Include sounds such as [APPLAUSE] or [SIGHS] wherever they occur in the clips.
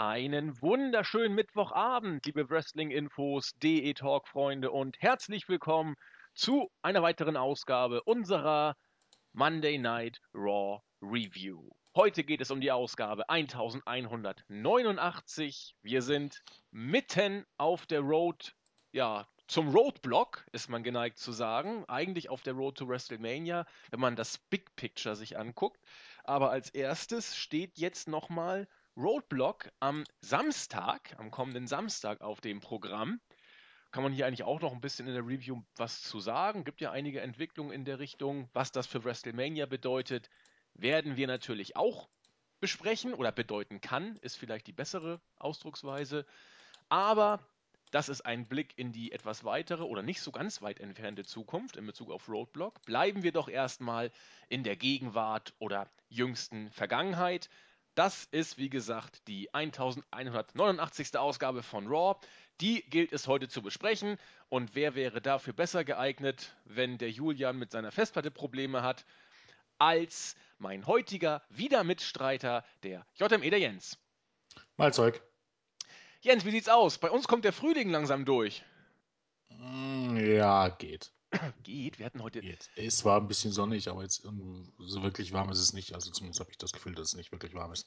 Einen wunderschönen Mittwochabend, liebe Wrestling-Infos, DE-Talk-Freunde und herzlich willkommen zu einer weiteren Ausgabe unserer Monday Night Raw Review. Heute geht es um die Ausgabe 1189. Wir sind mitten auf der Road, ja, zum Roadblock, ist man geneigt zu sagen. Eigentlich auf der Road to WrestleMania, wenn man das Big Picture sich anguckt. Aber als erstes steht jetzt nochmal Roadblock am Samstag, am kommenden Samstag auf dem Programm. Kann man hier eigentlich auch noch ein bisschen in der Review was zu sagen? Gibt ja einige Entwicklungen in der Richtung. Was das für WrestleMania bedeutet, werden wir natürlich auch besprechen oder bedeuten kann, ist vielleicht die bessere Ausdrucksweise. Aber das ist ein Blick in die etwas weitere oder nicht so ganz weit entfernte Zukunft in Bezug auf Roadblock. Bleiben wir doch erstmal in der Gegenwart oder jüngsten Vergangenheit. Das ist, wie gesagt, die 1189. Ausgabe von Raw. Die gilt es heute zu besprechen. Und wer wäre dafür besser geeignet, wenn der Julian mit seiner Festplatte Probleme hat, als mein heutiger Wiedermitstreiter, der JME der Jens. Mal Zeug. Jens, wie sieht's aus? Bei uns kommt der Frühling langsam durch. Mm, Ja, geht. [CLEARS THROAT] Geht, wir hatten heute. geht. Es war ein bisschen sonnig, aber jetzt so wirklich warm ist es nicht. Also zumindest habe ich das Gefühl, dass es nicht wirklich warm ist.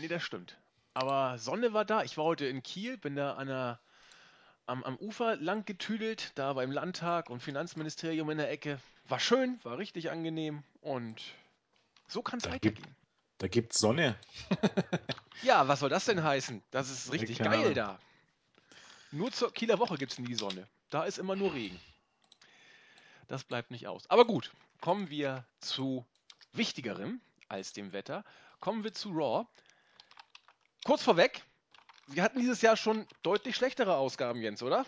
Nee, das stimmt. Aber Sonne war da. Ich war heute in Kiel, bin da an der, am, am Ufer lang getüdelt, da beim Landtag und Finanzministerium in der Ecke. War schön, war richtig angenehm und so kann es weitergehen. Da gibt's Sonne. [LAUGHS] Ja, was soll das denn heißen? Das ist richtig keine geil da. Nur zur Kieler Woche gibt es nie Sonne. Da ist immer nur Regen. Das bleibt nicht aus. Aber gut, kommen wir zu wichtigerem als dem Wetter. Kommen wir zu Raw. Kurz vorweg, wir hatten dieses Jahr schon deutlich schlechtere Ausgaben, Jens, oder?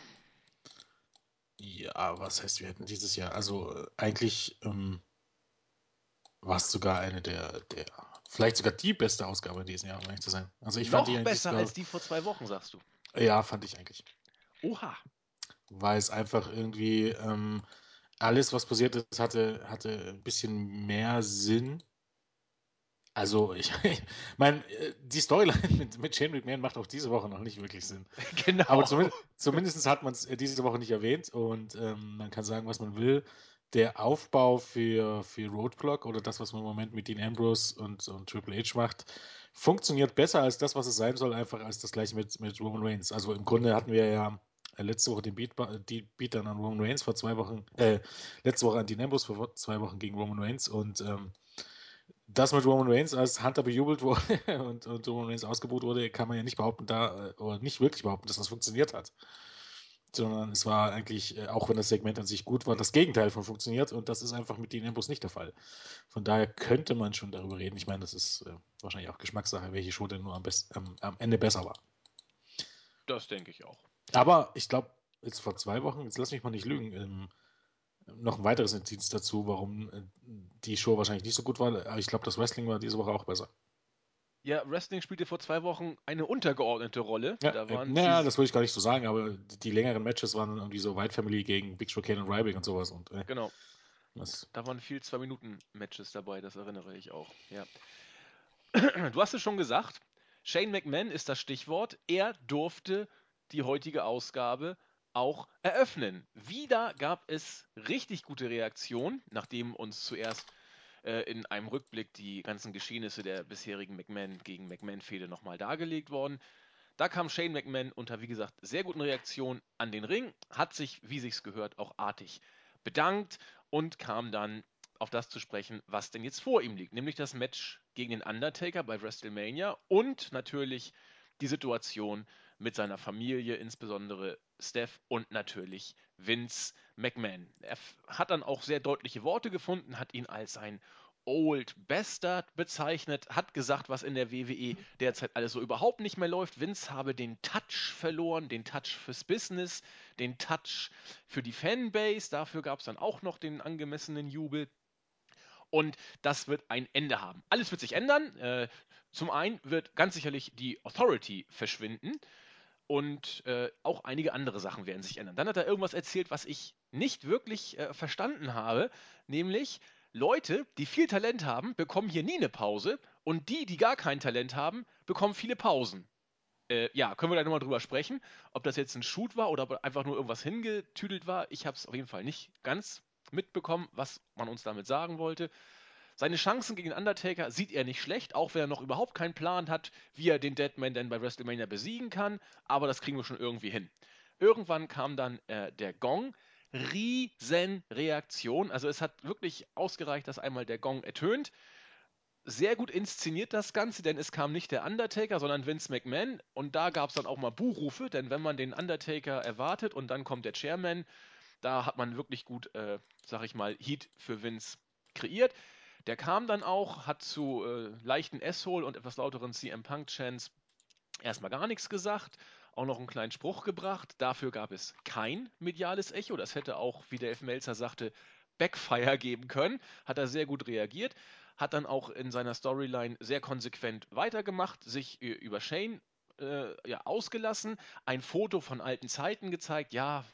Ja, was heißt, wir hätten dieses Jahr, also äh, eigentlich ähm, war es sogar eine der, der, vielleicht sogar die beste Ausgabe in diesem Jahr, um ehrlich zu sein. Also ich Noch fand die besser sogar- als die vor zwei Wochen, sagst du. Ja, fand ich eigentlich. Oha. weil es einfach irgendwie ähm, alles, was passiert ist, hatte, hatte ein bisschen mehr Sinn. Also, [LAUGHS] ich meine, äh, die Storyline mit, mit Shane McMahon macht auch diese Woche noch nicht wirklich Sinn. [LAUGHS] Genau. Aber zumindest, zumindest hat man es diese Woche nicht erwähnt und ähm, man kann sagen, was man will. Der Aufbau für, für Roadblock oder das, was man im Moment mit Dean Ambrose und, und Triple H macht, funktioniert besser als das, was es sein soll, einfach als das gleiche mit, mit Roman Reigns. Also im Grunde hatten wir ja äh, letzte Woche den Beat, die Beat dann an Roman Reigns vor zwei Wochen, äh, letzte Woche an Dean Ambrose vor zwei Wochen gegen Roman Reigns und ähm, das mit Roman Reigns, als Hunter bejubelt [LAUGHS] wurde und, und Roman Reigns ausgebucht wurde, kann man ja nicht behaupten, da, äh, oder nicht wirklich behaupten, dass das funktioniert hat. Sondern es war eigentlich, äh, auch wenn das Segment an sich gut war, das Gegenteil von funktioniert und das ist einfach mit Dean Ambrose nicht der Fall. Von daher könnte man schon darüber reden. Ich meine, das ist äh, wahrscheinlich auch Geschmackssache, welche Show denn nur am, best, am, am Ende besser war. Das denke ich auch. Aber ich glaube, jetzt vor zwei Wochen, jetzt lass mich mal nicht lügen, ähm, noch ein weiteres Indiz dazu, warum äh, die Show wahrscheinlich nicht so gut war. Aber ich glaube, das Wrestling war diese Woche auch besser. Ja, Wrestling spielte vor zwei Wochen eine untergeordnete Rolle. Ja, da äh, naja, das würde ich gar nicht so sagen, aber die, die längeren Matches waren irgendwie so White Family gegen Big Show Kane und Ryback und sowas. Und äh, Genau. das, Da waren viel Zwei-Minuten-Matches dabei, das erinnere ich auch. Ja. [CLEARS THROAT] Du hast es schon gesagt, Shane McMahon ist das Stichwort. Er durfte die heutige Ausgabe auch eröffnen. Wieder gab es richtig gute Reaktionen, nachdem uns zuerst äh, in einem Rückblick die ganzen Geschehnisse der bisherigen McMahon gegen McMahon-Fehde nochmal dargelegt worden. Da kam Shane McMahon unter, wie gesagt, sehr guten Reaktionen an den Ring, hat sich, wie sich's gehört, auch artig bedankt und kam dann auf das zu sprechen, was denn jetzt vor ihm liegt, nämlich das Match gegen den Undertaker bei WrestleMania und natürlich die Situation mit seiner Familie, insbesondere Steph und natürlich Vince McMahon. Er hat dann auch sehr deutliche Worte gefunden, hat ihn als ein Old Bastard bezeichnet, hat gesagt, was in der WWE derzeit alles so überhaupt nicht mehr läuft. Vince habe den Touch verloren, den Touch fürs Business, den Touch für die Fanbase. Dafür gab es dann auch noch den angemessenen Jubel. Und das wird ein Ende haben. Alles wird sich ändern. Äh, zum einen wird ganz sicherlich die Authority verschwinden und äh, auch einige andere Sachen werden sich ändern. Dann hat er irgendwas erzählt, was ich nicht wirklich äh, verstanden habe, nämlich Leute, die viel Talent haben, bekommen hier nie eine Pause und die, die gar kein Talent haben, bekommen viele Pausen. Äh, ja, können wir da nochmal drüber sprechen, ob das jetzt ein Shoot war oder ob einfach nur irgendwas hingetüdelt war. Ich habe es auf jeden Fall nicht ganz mitbekommen, was man uns damit sagen wollte. Seine Chancen gegen Undertaker sieht er nicht schlecht, auch wenn er noch überhaupt keinen Plan hat, wie er den Deadman denn bei WrestleMania besiegen kann. Aber das kriegen wir schon irgendwie hin. Irgendwann kam dann äh, der Gong. Riesenreaktion. Also es hat wirklich ausgereicht, dass einmal der Gong ertönt sehr gut inszeniert das Ganze, denn es kam nicht der Undertaker, sondern Vince McMahon. Und da gab es dann auch mal Buhrufe, denn wenn man den Undertaker erwartet und dann kommt der Chairman, da hat man wirklich gut, äh, sag ich mal, Heat für Vince kreiert. Der kam dann auch, hat zu äh, leichten S-Hole und etwas lauteren CM Punk-Chants erstmal gar nichts gesagt, auch noch einen kleinen Spruch gebracht. Dafür gab es kein mediales Echo. Das hätte auch, wie der F. Melzer sagte, Backfire geben können. Hat er sehr gut reagiert hat dann auch in seiner Storyline sehr konsequent weitergemacht, sich über Shane äh, ja, ausgelassen, ein Foto von alten Zeiten gezeigt, ja,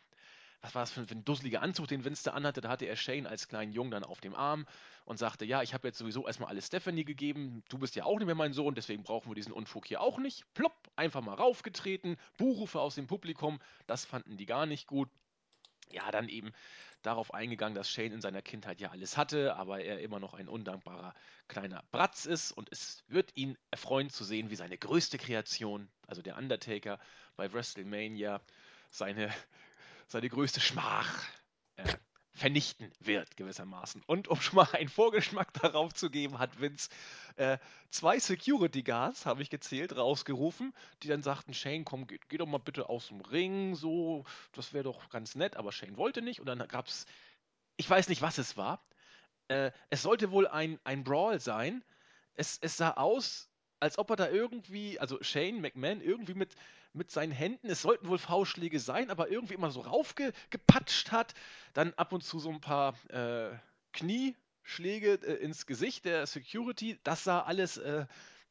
was war das für ein, dusseliger Anzug, den Vince da anhatte, da hatte er Shane als kleinen Jungen dann auf dem Arm und sagte, ja, ich habe jetzt sowieso erstmal alles Stephanie gegeben, du bist ja auch nicht mehr mein Sohn, deswegen brauchen wir diesen Unfug hier auch nicht. Plopp, einfach mal raufgetreten, Buhrufe aus dem Publikum, das fanden die gar nicht gut. Ja, dann eben darauf eingegangen, dass Shane in seiner Kindheit ja alles hatte, aber er immer noch ein undankbarer kleiner Bratz ist und es wird ihn erfreuen zu sehen, wie seine größte Kreation, also der Undertaker bei WrestleMania, seine, seine größte Schmach äh, vernichten wird, gewissermaßen. Und um schon mal einen Vorgeschmack [LAUGHS] darauf zu geben, hat Vince äh, zwei Security Guards, habe ich gezählt, rausgerufen, die dann sagten, Shane, komm, geh, geh doch mal bitte aus dem Ring, so, das wäre doch ganz nett, aber Shane wollte nicht. Und dann gab es, ich weiß nicht, was es war. Äh, es sollte wohl ein, ein Brawl sein. Es, es sah aus, als ob er da irgendwie, also Shane McMahon, irgendwie mit, mit seinen Händen, es sollten wohl Faustschläge sein, aber irgendwie immer so raufgepatscht hat. Dann ab und zu so ein paar äh, Knieschläge äh, ins Gesicht der Security. Das sah alles, äh,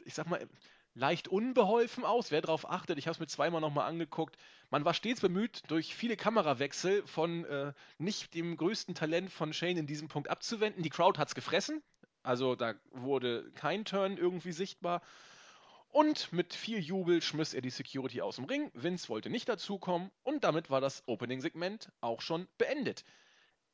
ich sag mal, leicht unbeholfen aus. Wer darauf achtet, ich habe es mir zweimal nochmal angeguckt. Man war stets bemüht, durch viele Kamerawechsel von äh, nicht dem größten Talent von Shane in diesem Punkt abzuwenden. Die Crowd hat es gefressen. Also da wurde kein Turn irgendwie sichtbar. Und mit viel Jubel schmiss er die Security aus dem Ring. Vince wollte nicht dazukommen und damit war das Opening-Segment auch schon beendet.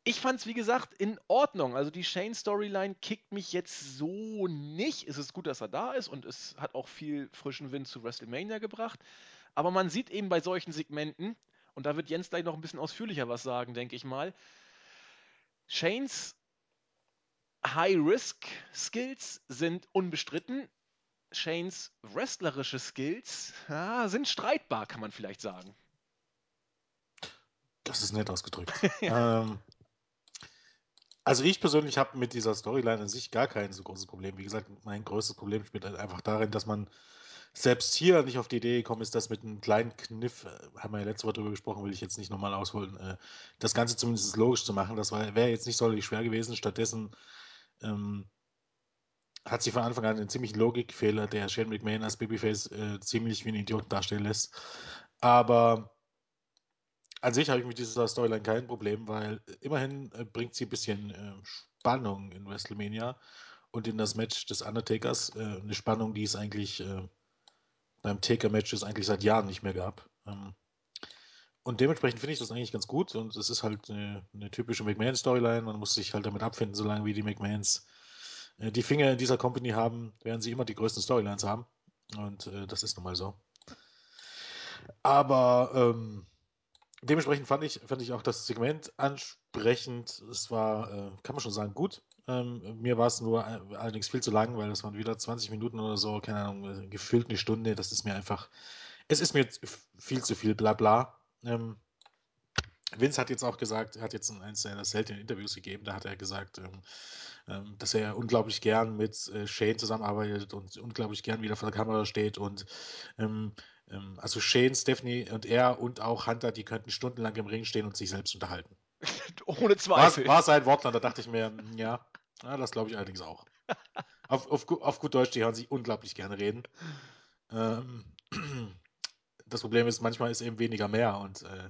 Ich fand es, wie gesagt, in Ordnung. Also die Shane-Storyline kickt mich jetzt so nicht. Es ist gut, dass er da ist und es hat auch viel frischen Wind zu WrestleMania gebracht. Aber man sieht eben bei solchen Segmenten, und da wird Jens gleich noch ein bisschen ausführlicher was sagen, denke ich mal, Shanes High-Risk-Skills sind unbestritten. Shanes wrestlerische Skills ja, sind streitbar, kann man vielleicht sagen. Das ist nett ausgedrückt. [LAUGHS] ähm, also ich persönlich habe mit dieser Storyline an sich gar kein so großes Problem. Wie gesagt, mein größtes Problem spielt halt einfach darin, dass man selbst hier nicht auf die Idee gekommen ist, das mit einem kleinen Kniff, äh, haben wir ja letzte Woche drüber gesprochen, will ich jetzt nicht nochmal ausholen, äh, das Ganze zumindest logisch zu machen. Das wäre jetzt nicht sonderlich schwer gewesen. Stattdessen ähm, hat sie von Anfang an einen ziemlichen Logikfehler, der Shane McMahon als Babyface äh, ziemlich wie ein Idiot darstellen lässt. Aber an sich habe ich mit dieser Storyline kein Problem, weil immerhin äh, bringt sie ein bisschen äh, Spannung in WrestleMania und in das Match des Undertakers. Äh, eine Spannung, die es eigentlich äh, beim Taker-Match eigentlich seit Jahren nicht mehr gab. Ähm, und dementsprechend finde ich das eigentlich ganz gut und es ist halt eine, eine typische McMahon-Storyline. Man muss sich halt damit abfinden, solange wie die McMahons äh, die Finger in dieser Company haben, werden sie immer die größten Storylines haben. Und äh, das ist nun mal so. Aber ähm, dementsprechend fand ich, fand ich auch das Segment ansprechend. Es war, äh, kann man schon sagen, gut. Ähm, mir war es nur äh, allerdings viel zu lang, weil das waren wieder 20 Minuten oder so, keine Ahnung, äh, gefühlt eine Stunde. Das ist mir einfach, es ist mir viel zu viel Blabla. Ähm, Vince hat jetzt auch gesagt, hat jetzt eins seiner seltenen Interviews gegeben, da hat er gesagt, ähm, ähm, dass er unglaublich gern mit äh, Shane zusammenarbeitet und unglaublich gern wieder vor der Kamera steht und ähm, ähm, also Shane, Stephanie und er und auch Hunter, die könnten stundenlang im Ring stehen und sich selbst unterhalten. [LAUGHS] Ohne Zweifel. War, war sein Wortland, da dachte ich mir, ja, ja das glaube ich allerdings auch. auf, auf, auf, gut Deutsch, die hören sich unglaublich gerne reden. Ähm, [CLEARS THROAT] das Problem ist, manchmal ist eben weniger mehr und äh,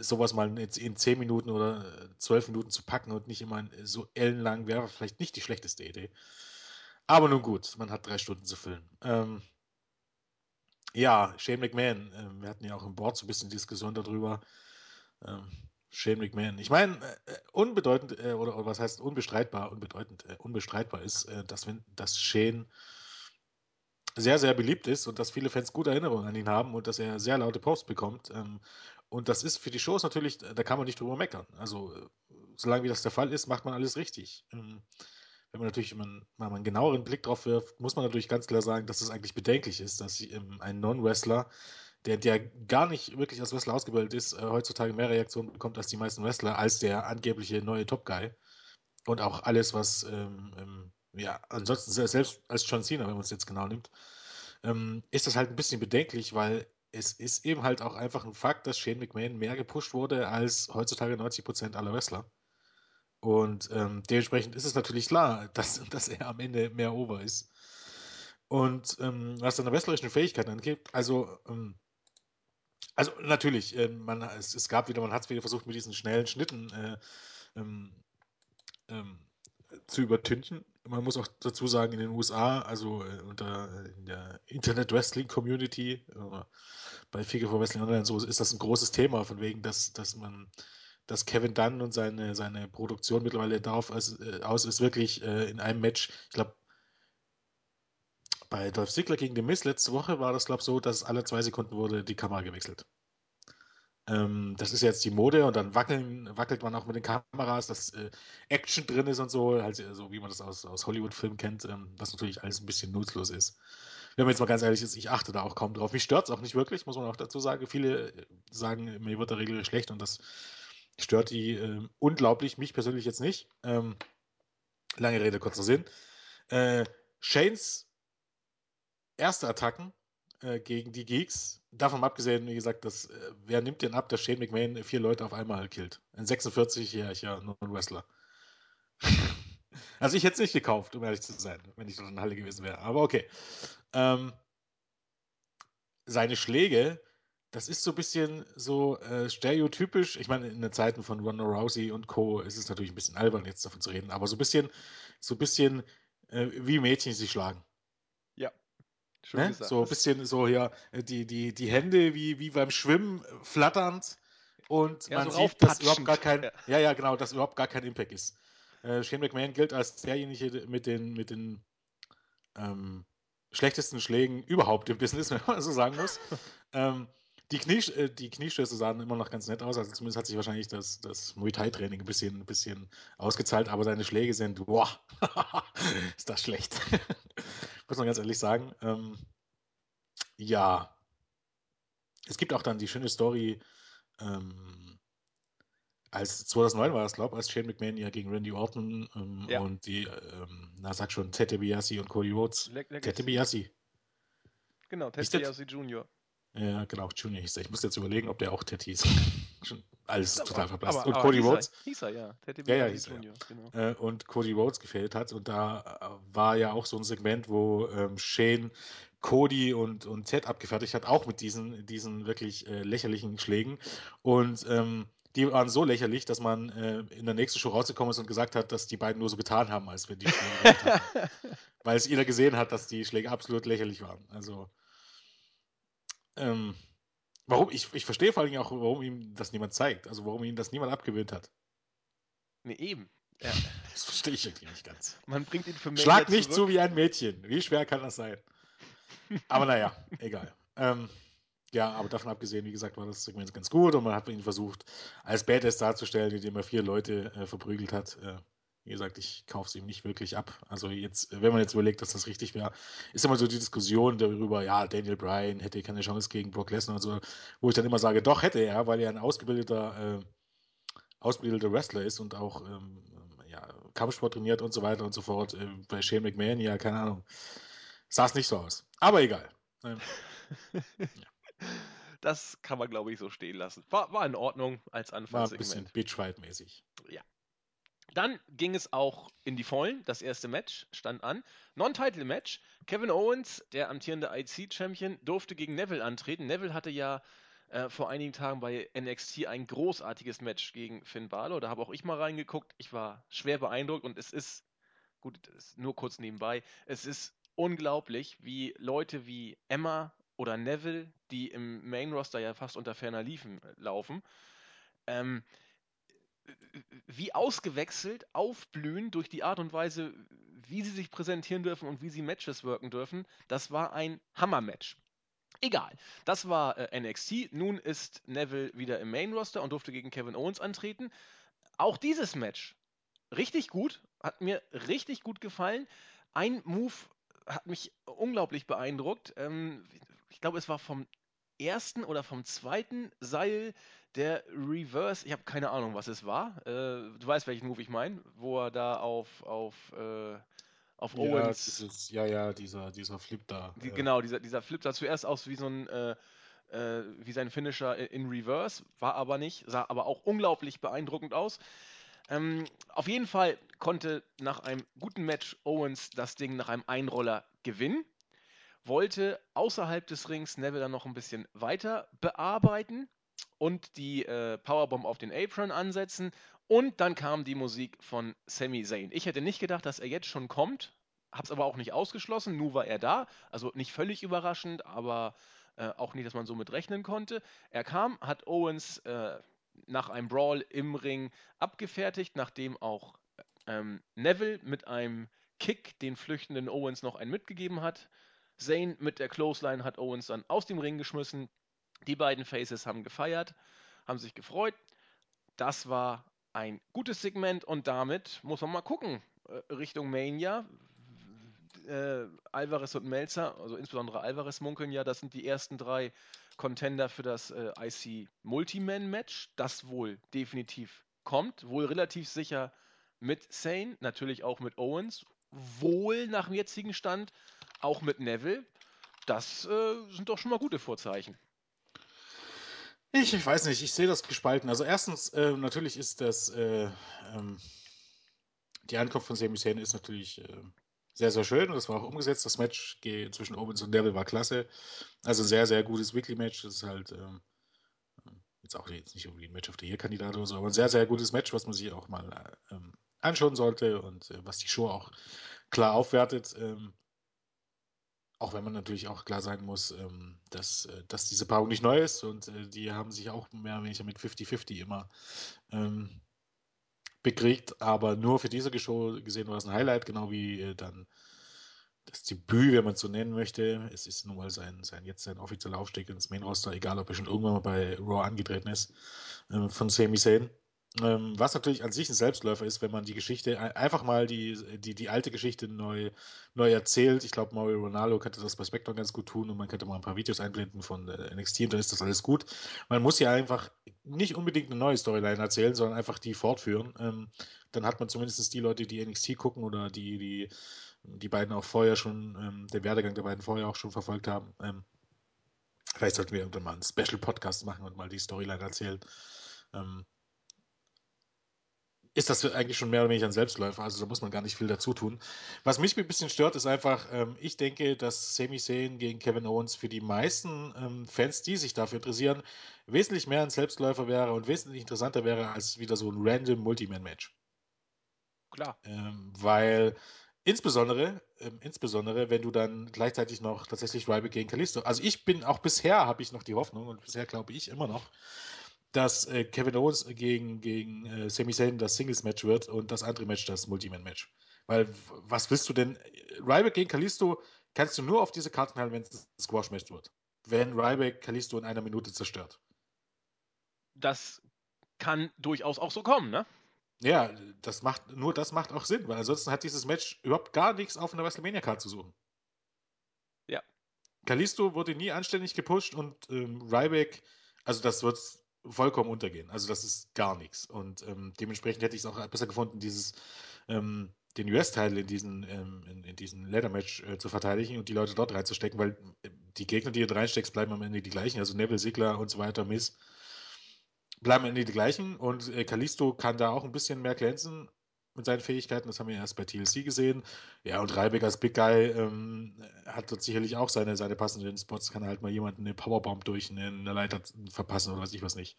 sowas mal in, 10 Minuten oder 12 Minuten zu packen und nicht immer so ellenlang wäre vielleicht nicht die schlechteste Idee. Aber nun gut, man hat drei Stunden zu füllen. Ähm, Ja, Shane McMahon. Ähm, wir hatten ja auch im Board so ein bisschen Diskussion darüber. Ähm, Shane McMahon. Ich meine, äh, unbedeutend, äh, oder, oder, was heißt unbestreitbar, unbedeutend, äh, unbestreitbar ist, äh, dass, wenn, dass Shane sehr, sehr beliebt ist und dass viele Fans gute Erinnerungen an ihn haben und dass er sehr laute Posts bekommt. Ähm, und das ist für die Shows natürlich, da kann man nicht drüber meckern. Also, äh, solange wie das der Fall ist, macht man alles richtig. Ähm, wenn man natürlich mal einen genaueren Blick drauf wirft, muss man natürlich ganz klar sagen, dass es eigentlich bedenklich ist, dass ähm, ein Non-Wrestler, der, der gar nicht wirklich als Wrestler ausgebildet ist, äh, heutzutage mehr Reaktionen bekommt als die meisten Wrestler, als der angebliche neue Top-Guy. Und auch alles, was, ähm, ähm, ja, ansonsten selbst als John Cena, wenn man es jetzt genau nimmt, ähm, ist das halt ein bisschen bedenklich, weil es ist eben halt auch einfach ein Fakt, dass Shane McMahon mehr gepusht wurde als heutzutage 90% aller Wrestler. Und ähm, dementsprechend ist es natürlich klar, [LAUGHS] dass, dass er am Ende mehr Over ist. Und ähm, was seine wrestlerischen Fähigkeiten angeht, also, ähm, also natürlich, äh, man, es, es gab wieder, man hat es wieder versucht, mit diesen schnellen Schnitten äh, ähm, ähm, zu übertünchen. Man muss auch dazu sagen, in den USA, also äh, unter in der Internet Wrestling Community, äh, bei Figure for Wrestling Online, so ist das ein großes Thema, von wegen, dass, dass man, dass Kevin Dunn und seine, seine Produktion mittlerweile darauf aus, äh, ist, wirklich äh, in einem Match, ich glaube, bei Dolph Ziggler gegen The Miz letzte Woche war das, glaube ich, so, dass alle zwei Sekunden wurde die Kamera gewechselt. Ähm, das ist jetzt die Mode und dann wackeln, wackelt man auch mit den Kameras, dass äh, Action drin ist und so, halt, so wie man das aus, aus Hollywood-Filmen kennt, ähm, was natürlich alles ein bisschen nutzlos ist. Wenn man jetzt mal ganz ehrlich ist, ich achte da auch kaum drauf. Mich stört es auch nicht wirklich, muss man auch dazu sagen. Viele äh, sagen, mir wird der Regel schlecht und das stört die äh, unglaublich, mich persönlich jetzt nicht. Ähm, lange Rede, kurzer Sinn. Äh, Shanes erste Attacken äh, gegen die Geeks. Davon abgesehen, wie gesagt, dass, äh, wer nimmt denn ab, dass Shane McMahon vier Leute auf einmal killt? Ein 46-jähriger Non-Wrestler. [LAUGHS] also ich hätte es nicht gekauft, um ehrlich zu sein, wenn ich dort in der Halle gewesen wäre. Aber okay. Ähm, seine Schläge, das ist so ein bisschen so äh, stereotypisch. Ich meine, in den Zeiten von Ronda Rousey und Co. ist es natürlich ein bisschen albern, jetzt davon zu reden, aber so ein bisschen, so ein bisschen äh, wie Mädchen sich schlagen. Ja, Ne? So ein bisschen so hier, äh, die, die, die Hände wie, wie beim Schwimmen äh, flatternd und ja, so man sieht, dass überhaupt gar kein, Ja. ja, ja, genau, dass überhaupt gar kein Impact ist. Äh, Shane McMahon gilt als derjenige mit den, mit den ähm, schlechtesten Schlägen überhaupt im Business, [LAUGHS] wenn man so sagen muss. ähm, die, Knie, äh, die Kniestöße sahen immer noch ganz nett aus, also zumindest hat sich wahrscheinlich das, das Muay Thai-Training ein bisschen, ein bisschen ausgezahlt, aber seine Schläge sind, boah, [LAUGHS] ist das schlecht. [LAUGHS] Muss man ganz ehrlich sagen. Ähm, ja, es gibt auch dann die schöne Story, ähm, als 2009 war das, glaube ich, als Shane McMahon ja gegen Randy Orton ähm, ja. und die, ähm, na sag schon, Ted DiBiase und Cody Rhodes. Ted. DiBiase. Genau, Ted? DiBiase Jr. Ja, genau, Junior hieß der. Ich muss jetzt überlegen, ob der auch Ted hieß. [LAUGHS] Alles Aber, total verblasst. Und Cody er, Rhodes, hieß er, ja. Ted ja, ja, hieß er, Jr., genau. ja. Äh, und Cody Rhodes gefällt hat. Und da äh, war ja auch so ein Segment, wo ähm, Shane Cody und, und Ted abgefertigt hat, auch mit diesen, diesen wirklich äh, lächerlichen Schlägen. Und ähm, die waren so lächerlich, dass man äh, in der nächsten Show rausgekommen ist und gesagt hat, dass die beiden nur so getan haben, als wenn die Schläge. [LAUGHS] Weil es jeder gesehen hat, dass die Schläge absolut lächerlich waren. Also, ähm, warum? Ich, ich verstehe vor allem auch, warum ihm das niemand zeigt. Also, warum ihm das niemand abgewöhnt hat. nee, eben. Ja. [LAUGHS] Das verstehe ich irgendwie nicht ganz. Man bringt ihn für Mania Schlag nicht zurück. so wie ein Mädchen. Wie schwer kann das sein? [LAUGHS] Aber naja, egal. Ähm, ja, aber davon abgesehen, wie gesagt, war das Segment ganz gut und man hat ihn versucht, als Badass darzustellen, indem er vier Leute äh, verprügelt hat. Äh, wie gesagt, ich kaufe es ihm nicht wirklich ab. Also jetzt, wenn man jetzt überlegt, dass das richtig wäre, ist immer so die Diskussion darüber, ja, Daniel Bryan hätte keine Chance gegen Brock Lesnar und so, wo ich dann immer sage, doch hätte er, weil er ein ausgebildeter, äh, ausgebildeter Wrestler ist und auch ähm, ja, Kampfsport trainiert und so weiter und so fort. Äh, bei Shane McMahon, ja, keine Ahnung. Sah es nicht so aus. Aber egal. Ähm, [LAUGHS] Das kann man, glaube ich, so stehen lassen. War, war in Ordnung als war ein bisschen. Bitchfight-mäßig. Ja. Dann ging es auch in die Vollen. Das erste Match stand an. Non-Title-Match. Kevin Owens, der amtierende IC-Champion, durfte gegen Neville antreten. Neville hatte ja äh, vor einigen Tagen bei NXT ein großartiges Match gegen Finn Balor. Da habe auch ich mal reingeguckt. Ich war schwer beeindruckt und es ist, gut, ist nur kurz nebenbei, es ist unglaublich, wie Leute wie Emma oder Neville, die im Main Roster ja fast unter ferner Liefen laufen, ähm, wie ausgewechselt, aufblühen durch die Art und Weise, wie sie sich präsentieren dürfen und wie sie Matches wirken dürfen, das war ein Hammer-Match. Egal, das war äh, NXT. Nun ist Neville wieder im Main Roster und durfte gegen Kevin Owens antreten. Auch dieses Match richtig gut, hat mir richtig gut gefallen. Ein Move hat mich unglaublich beeindruckt. Ähm, ich glaube, es war vom ersten oder vom zweiten Seil der Reverse. Ich habe keine Ahnung, was es war. Äh, du weißt, welchen Move ich meine, wo er da auf, auf, äh, auf Ja, Owens. dieses, ja, ja, dieser, dieser Flip da. Die, äh, genau, dieser, dieser Flip sah zuerst aus wie so ein, äh, äh, wie sein Finisher in Reverse, war aber nicht, sah aber auch unglaublich beeindruckend aus. Ähm, auf jeden Fall konnte nach einem guten Match Owens das Ding nach einem Einroller gewinnen, wollte außerhalb des Rings Neville dann noch ein bisschen weiter bearbeiten und die äh, Powerbomb auf den Apron ansetzen und dann kam die Musik von Sami Zayn. Ich hätte nicht gedacht, dass er jetzt schon kommt, hab's aber auch nicht ausgeschlossen, nur war er da, also nicht völlig überraschend, aber äh, auch nicht, dass man so mit rechnen konnte. Er kam, hat Owens äh, nach einem Brawl im Ring abgefertigt, nachdem auch ähm, Neville mit einem Kick den flüchtenden Owens noch einen mitgegeben hat. Zayn mit der Clothesline hat Owens dann aus dem Ring geschmissen. Die beiden Faces haben gefeiert, haben sich gefreut. Das war ein gutes Segment und damit muss man mal gucken äh, Richtung Mania. Äh, Alvarez und Melzer, also insbesondere Alvarez munkeln ja, das sind die ersten drei Contender für das äh, IC Multiman-Match, das wohl definitiv kommt, wohl relativ sicher mit Sane, natürlich auch mit Owens, wohl nach dem jetzigen Stand auch mit Neville. Das äh, sind doch schon mal gute Vorzeichen. Ich, ich weiß nicht, ich sehe das gespalten. Also erstens, äh, natürlich ist das, äh, ähm, die Ankunft von Sami Zayn ist natürlich äh, sehr, sehr schön und das war auch umgesetzt. Das Match zwischen Owens und Neville war klasse. Also sehr, sehr gutes Weekly-Match. Das ist halt ähm, jetzt auch jetzt nicht irgendwie ein Match of the Year-Kandidat oder so, aber ein sehr, sehr gutes Match, was man sich auch mal äh, ähm, anschauen sollte und äh, was die Show auch klar aufwertet. Ähm, auch wenn man natürlich auch klar sein muss, ähm, dass, äh, dass diese Paarung nicht neu ist und äh, die haben sich auch mehr oder weniger mit 50-50 immer ähm, bekriegt, aber nur für diese Show gesehen war es ein Highlight, genau wie äh, dann das Debüt, wenn man es so nennen möchte. Es ist nun mal sein, sein jetzt sein offizieller Aufstieg ins Main Roster, egal ob er schon irgendwann mal bei Raw angetreten ist, äh, von Sami Zayn. Ähm, was natürlich an sich ein Selbstläufer ist, wenn man die Geschichte, einfach mal die, die, die alte Geschichte neu, neu erzählt. Ich glaube, Mario Ronaldo könnte das bei Spectrum ganz gut tun und man könnte mal ein paar Videos einblenden von äh, NXT und dann ist das alles gut. Man muss ja einfach nicht unbedingt eine neue Storyline erzählen, sondern einfach die fortführen. Ähm, dann hat man zumindest die Leute, die NXT gucken oder die, die, die beiden auch vorher schon, ähm, den Werdegang der beiden vorher auch schon verfolgt haben. Ähm, vielleicht sollten wir irgendwann mal einen Special-Podcast machen und mal die Storyline erzählen. Ähm, ist das eigentlich schon mehr oder weniger ein Selbstläufer, also da muss man gar nicht viel dazu tun. Was mich ein bisschen stört, ist einfach, ähm, ich denke, dass Sami Zayn gegen Kevin Owens für die meisten ähm, Fans, die sich dafür interessieren, wesentlich mehr ein Selbstläufer wäre und wesentlich interessanter wäre als wieder so ein random Multiman-Match. Klar. Ähm, weil insbesondere, ähm, insbesondere, wenn du dann gleichzeitig noch tatsächlich Ryback gegen Kalisto, also ich bin auch bisher habe ich noch die Hoffnung und bisher glaube ich immer noch, dass äh, Kevin Owens gegen, gegen äh, Sami Zayn das Singles-Match wird und das andere Match das Multiman-Match. Weil, was willst du denn? Ryback gegen Kalisto kannst du nur auf diese Karten halten, wenn es ein Squash-Match wird. Wenn Ryback Kalisto in einer Minute zerstört. Das kann durchaus auch so kommen, ne? Ja, das macht, nur das macht auch Sinn, weil ansonsten hat dieses Match überhaupt gar nichts auf einer WrestleMania-Card zu suchen. Ja. Kalisto wurde nie anständig gepusht und ähm, Ryback, also das wird vollkommen untergehen. Also das ist gar nichts. Und ähm, dementsprechend hätte ich es auch besser gefunden, dieses, ähm, den US-Teil in diesen, ähm, in, in diesen Leather-Match äh, zu verteidigen und die Leute dort reinzustecken, weil äh, die Gegner, die du reinsteckst, bleiben am Ende die gleichen. Also Neville, Sigler und so weiter, Miss, bleiben am Ende die gleichen. Und äh, Kalisto kann da auch ein bisschen mehr glänzen mit seinen Fähigkeiten. Das haben wir erst bei TLC gesehen. Ja, und Ryback als Big Guy ähm, hat dort sicherlich auch seine, seine passenden Spots. Kann halt mal jemanden eine Powerbomb durch eine, Leiter verpassen oder weiß ich was nicht.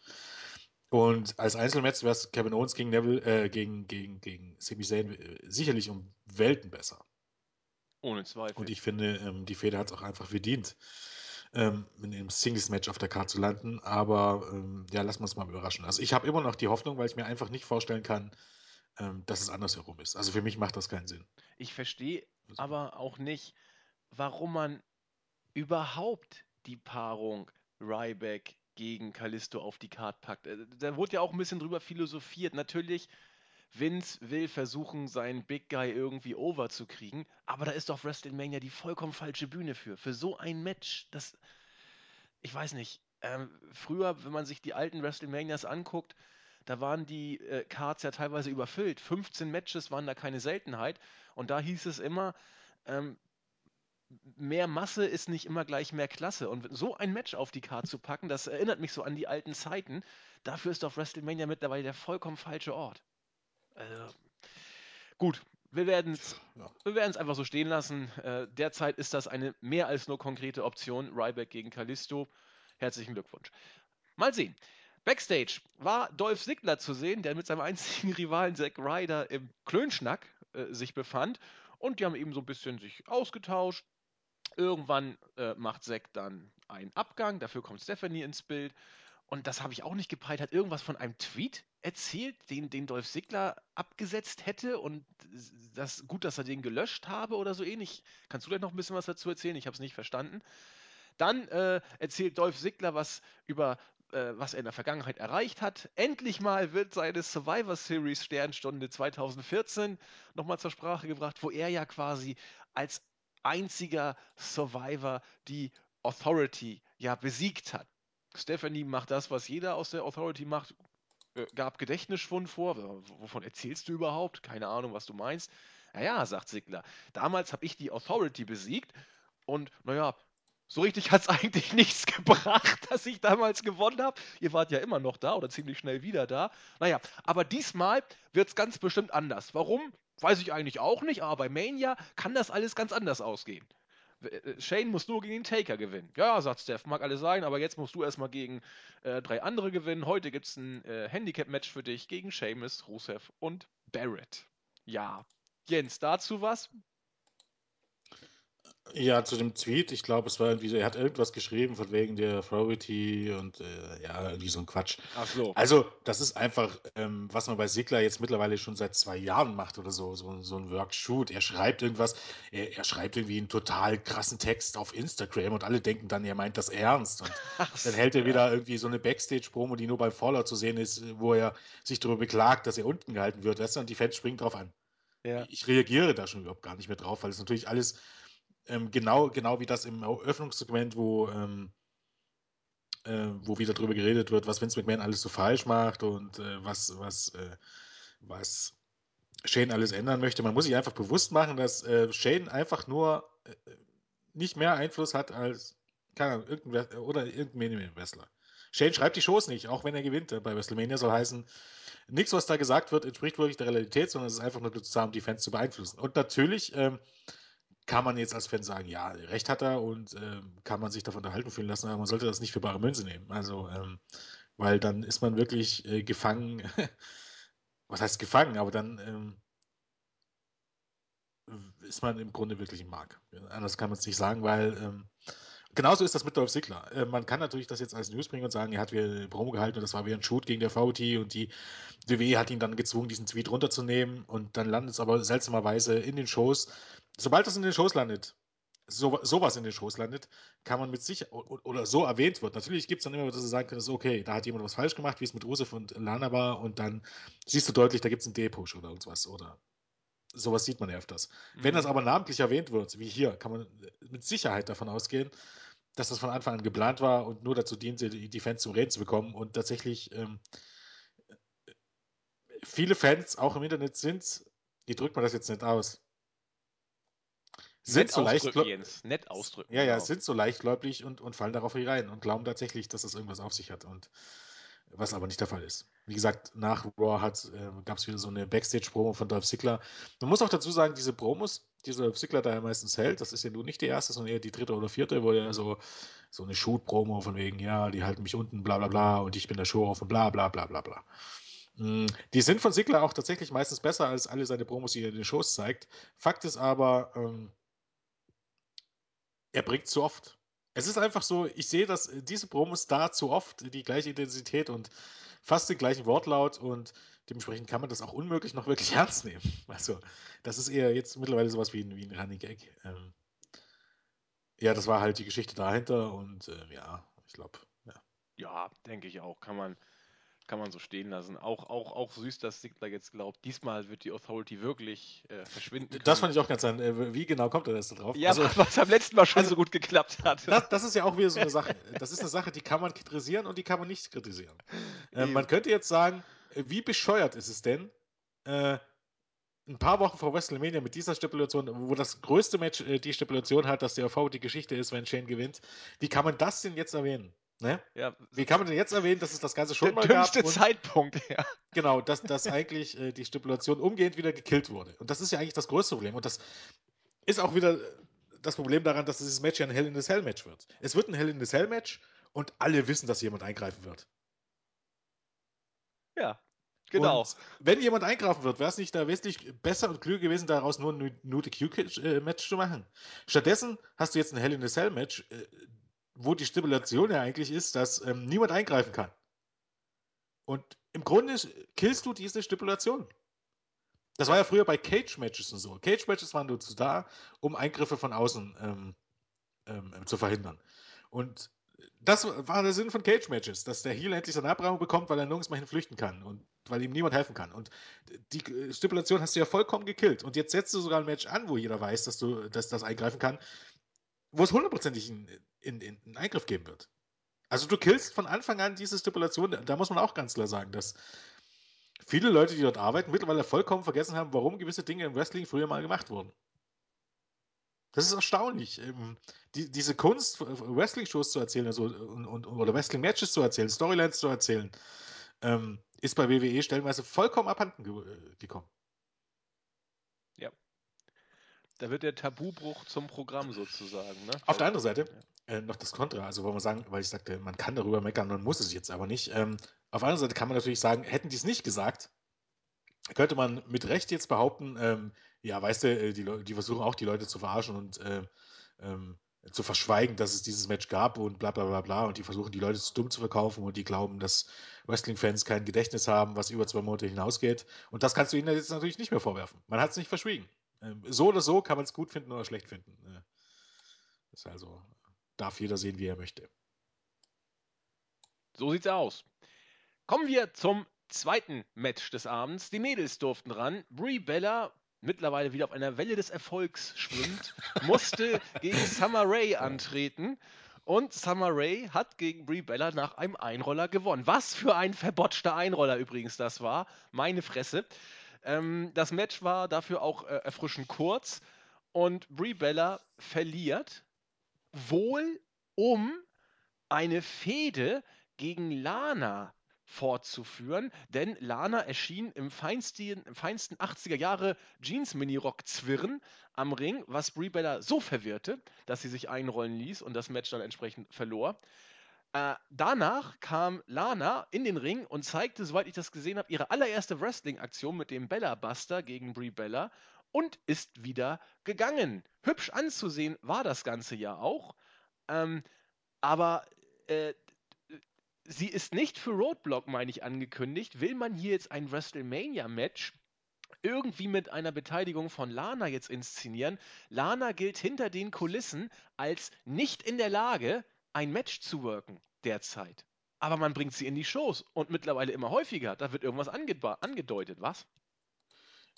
Und als Einzelmatch wäre es Kevin Owens gegen Neville, äh, gegen, gegen, gegen Sami Zayn äh, sicherlich um Welten besser. Ohne Zweifel. Und ich finde, ähm, die Feder hat es auch einfach verdient. ähm, in einem Singles-Match auf der Karte zu landen. Aber ähm, ja, lassen wir uns mal überraschen. Also ich habe immer noch die Hoffnung, weil ich mir einfach nicht vorstellen kann, ähm, dass es andersherum ist. Also für mich macht das keinen Sinn. Ich verstehe also aber auch nicht, warum man überhaupt die Paarung Ryback gegen Kalisto auf die Karte packt. Äh, da wurde ja auch ein bisschen drüber philosophiert. Natürlich, Vince will versuchen, seinen Big Guy irgendwie over zu kriegen, aber da ist doch WrestleMania die vollkommen falsche Bühne für. Für so ein Match, das. Ich weiß nicht. Ähm, früher, wenn man sich die alten WrestleManias anguckt, da waren die äh, Cards ja teilweise überfüllt. 15 Matches waren da keine Seltenheit. Und da hieß es immer, ähm, mehr Masse ist nicht immer gleich mehr Klasse. Und so ein Match auf die Karte zu packen, das erinnert mich so an die alten Zeiten. Dafür ist doch WrestleMania mittlerweile der vollkommen falsche Ort. Also, gut, wir werden es ja. einfach so stehen lassen. Äh, derzeit ist das eine mehr als nur konkrete Option. Ryback gegen Kalisto. Herzlichen Glückwunsch. Mal sehen. Backstage war Dolph Ziggler zu sehen, der mit seinem einzigen [LAUGHS] Rivalen Zack Ryder im Klönschnack äh, sich befand. Und die haben eben so ein bisschen sich ausgetauscht. Irgendwann äh, macht Zack dann einen Abgang, dafür kommt Stephanie ins Bild. Und das habe ich auch nicht gepeilt, hat irgendwas von einem Tweet erzählt, den, den Dolph Ziggler abgesetzt hätte und das gut, dass er den gelöscht habe oder so ähnlich. Kannst du gleich noch ein bisschen was dazu erzählen? Ich habe es nicht verstanden. Dann äh, erzählt Dolph Ziggler was über äh, was er in der Vergangenheit erreicht hat. Endlich mal wird seine Survivor Series Sternstunde 2014 nochmal zur Sprache gebracht, wo er ja quasi als einziger Survivor die Authority ja besiegt hat. Stephanie macht das, was jeder aus der Authority macht, äh, gab Gedächtnisschwund vor. Wovon erzählst du überhaupt? Keine Ahnung, was du meinst. Naja, sagt Sigler, damals habe ich die Authority besiegt und naja, so richtig hat es [LAUGHS] eigentlich nichts gebracht, dass ich damals gewonnen habe. Ihr wart ja immer noch da oder ziemlich schnell wieder da. Naja, aber diesmal wird es ganz bestimmt anders. Warum? Weiß ich eigentlich auch nicht, aber bei Mania kann das alles ganz anders ausgehen. Äh, Shane muss nur gegen den Taker gewinnen. Ja, sagt Steph, mag alles sein, aber jetzt musst du erstmal gegen äh, drei andere gewinnen. Heute gibt es ein äh, Handicap-Match für dich gegen Seamus, Rusev und Barrett. Ja. Jens, dazu was? Ja, zu dem Tweet, ich glaube, es war irgendwie so, er hat irgendwas geschrieben von wegen der Authority und äh, ja, irgendwie so ein Quatsch. Ach so. Also, das ist einfach, ähm, was man bei Sigler jetzt mittlerweile schon seit zwei Jahren macht oder so, so, so ein Workshoot. Er schreibt irgendwas, er, er schreibt irgendwie einen total krassen Text auf Instagram und alle denken dann, er meint das ernst. Und [LAUGHS] dann hält er wieder irgendwie so eine Backstage-Promo, die nur beim Fallout zu sehen ist, wo er sich darüber beklagt, dass er unten gehalten wird, weißt du, und die Fans springen drauf an. Ja. Ich reagiere da schon überhaupt gar nicht mehr drauf, weil es natürlich alles ähm, genau, genau wie das im Eröffnungssegment, wo, ähm, äh, wo wieder darüber geredet wird, was Vince McMahon alles so falsch macht und äh, was, was, äh, was Shane alles ändern möchte. Man muss sich einfach bewusst machen, dass äh, Shane einfach nur äh, nicht mehr Einfluss hat als keine Ahnung, irgendein, oder irgendein Minimum-Wrestler. Shane schreibt die Shows nicht, auch wenn er gewinnt. Bei WrestleMania soll heißen, nichts, was da gesagt wird, entspricht wirklich der Realität, sondern es ist einfach nur dazu um die Fans zu beeinflussen. Und natürlich ähm, kann man jetzt als Fan sagen, ja, recht hat er und äh, kann man sich davon unterhalten fühlen lassen, aber man sollte das nicht für bare Münze nehmen. Also, ähm, weil dann ist man wirklich äh, gefangen. [LAUGHS] Was heißt gefangen? Aber dann ähm, ist man im Grunde wirklich im Mark. Anders kann man es nicht sagen, weil ähm, genauso ist das mit Dolph Ziggler. Äh, man kann natürlich das jetzt als News bringen und sagen, er hat wieder eine Promo gehalten und das war wieder ein Shoot gegen der VOT und die WWE hat ihn dann gezwungen, diesen Tweet runterzunehmen und dann landet es aber seltsamerweise in den Shows sobald das in den Shows landet, so, sowas in den Shows landet, kann man mit sich oder so erwähnt wird. Natürlich gibt es dann immer, dass du sagen kannst, okay, da hat jemand was falsch gemacht, wie es mit Usef und Lana war, und dann siehst du deutlich, da gibt es einen D-Push oder irgendwas. Oder sowas sieht man ja öfters. Mhm. Wenn das mhm. aber namentlich erwähnt wird, wie hier, kann man mit Sicherheit davon ausgehen, dass das von Anfang an geplant war und nur dazu diente, die Fans zum Reden zu bekommen. Und tatsächlich ähm, viele Fans auch im Internet sind, wie drückt man das jetzt nicht aus? Sind so leicht Jens. Nett ausdrücken. Ja, ja, genau. sind so leichtgläubig und, und fallen darauf rein und glauben tatsächlich, dass das irgendwas auf sich hat. Und was aber nicht der Fall ist. Wie gesagt, nach Raw äh, gab es wieder so eine Backstage-Promo von Dolph Ziggler. Man muss auch dazu sagen, diese Promos, die Dolph Ziggler da ja meistens hält, das ist ja nun nicht die erste, sondern eher die dritte oder vierte, wo er so, so eine Shoot-Promo von wegen, ja, die halten mich unten, bla bla bla, und ich bin der Show auf und bla bla bla bla bla. Mm, die sind von Ziggler auch tatsächlich meistens besser als alle seine Promos, die er in den Shows zeigt. Fakt ist aber, ähm, er bringt zu oft. Es ist einfach so, ich sehe dass diese Promos da zu oft die gleiche Intensität und fast den gleichen Wortlaut und dementsprechend kann man das auch unmöglich noch wirklich [LAUGHS] ernst nehmen. Also, das ist eher jetzt mittlerweile sowas wie ein, wie ein Running Gag. Ähm, ja, das war halt die Geschichte dahinter und äh, ja, ich glaube, ja. Ja, denke ich auch. Kann man, kann man so stehen lassen. Auch, auch, auch süß, dass Sigler jetzt glaubt, diesmal wird die Authority wirklich äh, verschwinden können. Das fand ich auch ganz an. Äh, wie genau kommt er das da drauf? Ja, also, [LAUGHS] was am letzten Mal schon also, so gut geklappt hat. Das, das, ist ja auch wieder so eine Sache. Das ist eine Sache, die kann man kritisieren und die kann man nicht kritisieren. Äh, man könnte jetzt sagen, äh, wie bescheuert ist es denn, äh, ein paar Wochen vor WrestleMania mit dieser Stipulation, wo das größte Match die Stipulation hat, dass die Geschichte ist, wenn Shane gewinnt, wie kann man das denn jetzt erwähnen? Ne? Ja, Wie kann man denn jetzt erwähnen, dass es das Ganze schon der mal gab? Der dümmste Zeitpunkt, ja. Genau, dass, dass eigentlich äh, die Stipulation umgehend wieder gekillt wurde. Und das ist ja eigentlich das größte Problem. Und das ist auch wieder das Problem daran, dass dieses Match ja ein Hell in the Cell Match wird. Es wird ein Hell in the Cell Match und alle wissen, dass jemand eingreifen wird. Ja, genau. Und wenn jemand eingreifen wird, wäre es nicht da wesentlich besser und klüger gewesen, daraus nur ein New Q-Match zu machen. Stattdessen hast du jetzt ein Hell in the Cell Match, äh, wo die Stipulation ja eigentlich ist, dass ähm, niemand eingreifen kann. Und im Grunde killst du diese Stipulation. Das war ja früher bei Cage-Matches und so. Cage-Matches waren dazu da, um Eingriffe von außen ähm, ähm, zu verhindern. Und das war der Sinn von Cage-Matches, dass der Heel endlich seine Abramung bekommt, weil er nirgends mehr hinflüchten kann und weil ihm niemand helfen kann. Und die Stipulation hast du ja vollkommen gekillt. Und jetzt setzt du sogar ein Match an, wo jeder weiß, dass du dass das eingreifen kann, wo es hundertprozentig einen, in, in, einen Eingriff geben wird. Also du killst von Anfang an diese Stipulation, da muss man auch ganz klar sagen, dass viele Leute, die dort arbeiten, mittlerweile vollkommen vergessen haben, warum gewisse Dinge im Wrestling früher mal gemacht wurden. Das ist erstaunlich. Ähm, die, diese Kunst, Wrestling-Shows zu erzählen also, und, und, oder Wrestling-Matches zu erzählen, Storylines zu erzählen, ähm, ist bei WWE stellenweise vollkommen abhanden ge äh, gekommen. Ja. Da wird der Tabubruch zum Programm sozusagen. Ne? Auf der anderen Seite ja. äh, noch das Kontra, also wollen wir sagen, weil ich sagte, man kann darüber meckern, man muss es jetzt aber nicht. Ähm, auf der anderen Seite kann man natürlich sagen, hätten die es nicht gesagt, könnte man mit Recht jetzt behaupten, ähm, ja, weißt du, äh, die, die, versuchen auch die Leute zu verarschen und äh, ähm, zu verschweigen, dass es dieses Match gab und bla bla bla bla und die versuchen die Leute zu dumm zu verkaufen und die glauben, dass Wrestling-Fans kein Gedächtnis haben, was über zwei Monate hinausgeht. Und das kannst du ihnen jetzt natürlich nicht mehr vorwerfen. Man hat es nicht verschwiegen. Ähm, so oder so kann man es gut finden oder schlecht finden. Äh, ist also, darf jeder sehen, wie er möchte. So sieht's aus. Kommen wir zum zweiten Match des Abends. Die Mädels durften ran. Brie Bella, mittlerweile wieder auf einer Welle des Erfolgs schwimmt, [LAUGHS] musste gegen Summer Rae antreten. Und Summer Rae hat gegen Brie Bella nach einem Einroller gewonnen. Was für ein verbotschter Einroller übrigens das war. Meine Fresse. Ähm, das Match war dafür auch äh, erfrischend kurz und Brie Bella verliert wohl um eine Fehde gegen Lana fortzuführen, denn Lana erschien im feinsten, im feinsten 80er Jahre Jeans-Mini-Rock-Zwirren am Ring, was Brie Bella so verwirrte, dass sie sich einrollen ließ und das Match dann entsprechend verlor. Äh, danach kam Lana in den Ring und zeigte, soweit ich das gesehen habe, ihre allererste Wrestling-Aktion mit dem Bella Buster gegen Brie Bella und ist wieder gegangen. Hübsch anzusehen war das Ganze ja auch. Ähm, aber äh, sie ist nicht für Roadblock, meine ich, angekündigt. Will man hier jetzt ein WrestleMania-Match irgendwie mit einer Beteiligung von Lana jetzt inszenieren? Lana gilt hinter den Kulissen als nicht in der Lage, ein Match zu worken derzeit. Aber man bringt sie in die Shows und mittlerweile immer häufiger. Da wird irgendwas angedeutet, was?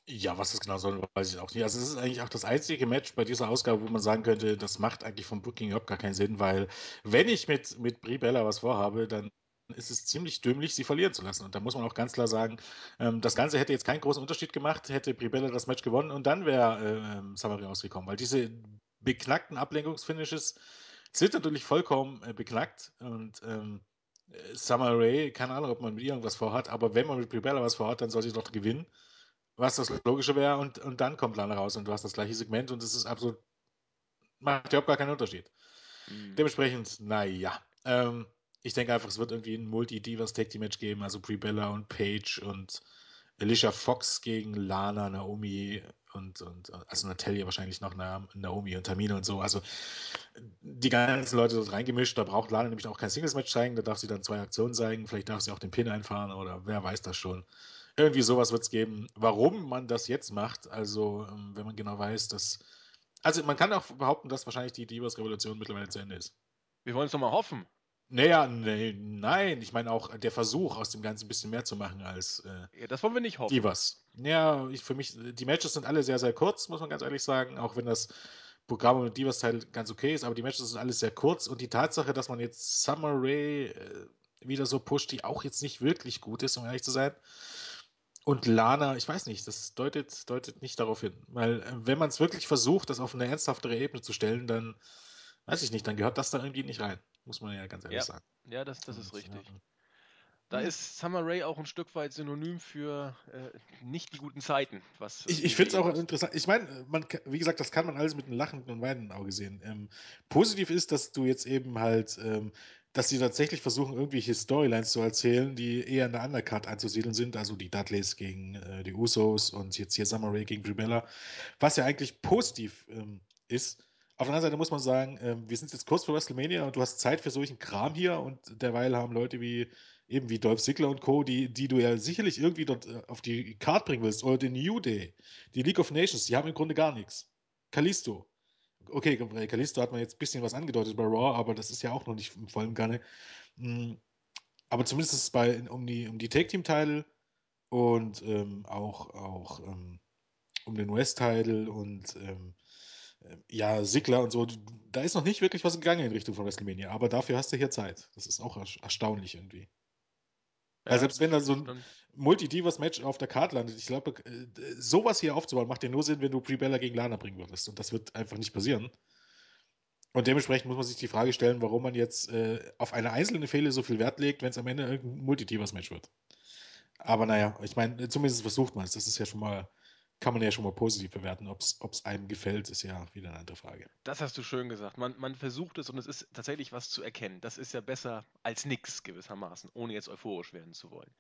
Ja, was das genau soll, weiß ich auch nicht. Also es ist eigentlich auch das einzige Match bei dieser Ausgabe, wo man sagen könnte, das macht eigentlich vom Booking überhaupt gar keinen Sinn, weil wenn ich mit, mit Brie Bella was vorhabe, dann ist es ziemlich dümmlich, sie verlieren zu lassen. Und da muss man auch ganz klar sagen, ähm, das Ganze hätte jetzt keinen großen Unterschied gemacht, hätte Brie Bella das Match gewonnen und dann wäre äh, ähm, Samari rausgekommen, weil diese beknackten Ablenkungsfinishes sind natürlich vollkommen äh, beknackt und ähm, Summer Rae, keine Ahnung, ob man mit ihr irgendwas vorhat, aber wenn man mit Brie Bella was vorhat, dann soll sie doch gewinnen, was das Logische wäre und, und dann kommt Lana raus und du hast das gleiche Segment und es ist absolut, macht überhaupt gar keinen Unterschied. Mhm. Dementsprechend, naja. Ähm, ich denke einfach, es wird irgendwie ein Multi-Divas-Tag-Team-Match geben, also Brie Bella und Paige und Alicia Fox gegen Lana, Naomi und, und also Natalia wahrscheinlich noch Naomi und Tamina und so. Also die ganzen Leute dort reingemischt. Da braucht Lana nämlich auch kein Singles-Match zeigen. Da darf sie dann zwei Aktionen zeigen. Vielleicht darf sie auch den Pin einfahren oder wer weiß das schon. Irgendwie sowas wird es geben. Warum man das jetzt macht, also ähm, wenn man genau weiß, dass. Also man kann auch behaupten, dass wahrscheinlich die Divas-Revolution mittlerweile zu Ende ist. Wir wollen es doch mal hoffen. Naja, nee, nein, ich meine auch der Versuch, aus dem Ganzen ein bisschen mehr zu machen als äh, ja, das wollen wir nicht hoffen. Divas. Ja, ich, für mich, die Matches sind alle sehr, sehr kurz, muss man ganz ehrlich sagen, auch wenn das Programm mit Divas-Teil ganz okay ist, aber die Matches sind alles sehr kurz und die Tatsache, dass man jetzt Summer Rae äh, wieder so pusht, die auch jetzt nicht wirklich gut ist, um ehrlich zu sein, und Lana, ich weiß nicht, das deutet, deutet nicht darauf hin. Weil, äh, wenn man es wirklich versucht, das auf eine ernsthaftere Ebene zu stellen, dann, weiß ich nicht, dann gehört das da irgendwie nicht rein. Muss man ja ganz ehrlich ja. sagen. Ja, das, das ist richtig. Ja. Da ist Summer Rae auch ein Stück weit synonym für äh, nicht die guten Zeiten. Was ich ich finde es auch interessant. Ich meine, wie gesagt, das kann man alles mit einem lachenden und weinenden Auge sehen. Ähm, positiv ist, dass du jetzt eben halt ähm, dass sie tatsächlich versuchen, irgendwelche Storylines zu erzählen, die eher in der Undercard anzusiedeln sind, also die Dudleys gegen äh, die Usos und jetzt hier Summer Rae gegen Brie was ja eigentlich positiv ähm, ist. Auf der anderen Seite muss man sagen, ähm, wir sind jetzt kurz vor WrestleMania und du hast Zeit für solchen Kram hier und derweil haben Leute wie eben wie Dolph Ziggler und Co., die, die du ja sicherlich irgendwie dort äh, auf die Card bringen willst, oder den New Day, die League of Nations, die haben im Grunde gar nichts. Kalisto, okay, bei Kalisto hat man jetzt ein bisschen was angedeutet bei Raw, aber das ist ja auch noch nicht im vollen Gange. Hm, aber zumindest bei, um die, um die Take-Team-Title und ähm, auch, auch ähm, um den West-Title und ähm, äh, ja, Sigler und so, da ist noch nicht wirklich was gegangen in Richtung von WrestleMania, aber dafür hast du hier Zeit. Das ist auch erstaunlich irgendwie. Weil selbst wenn da so ein Multi-Divas-Match auf der Karte landet, ich glaube, äh, sowas hier aufzubauen, macht ja nur Sinn, wenn du Pre-Bella gegen Lana bringen würdest. Und das wird einfach nicht passieren. Und dementsprechend muss man sich die Frage stellen, warum man jetzt äh, auf eine einzelne Fehler so viel Wert legt, wenn es am Ende irgendein Multi-Divas-Match wird. Aber naja, ich meine, zumindest versucht man es. Das ist ja schon mal, kann man ja schon mal positiv bewerten. Ob es einem gefällt, ist ja wieder eine andere Frage. Das hast du schön gesagt. Man, man versucht es und es ist tatsächlich was zu erkennen. Das ist ja besser als nichts gewissermaßen, ohne jetzt euphorisch werden zu wollen.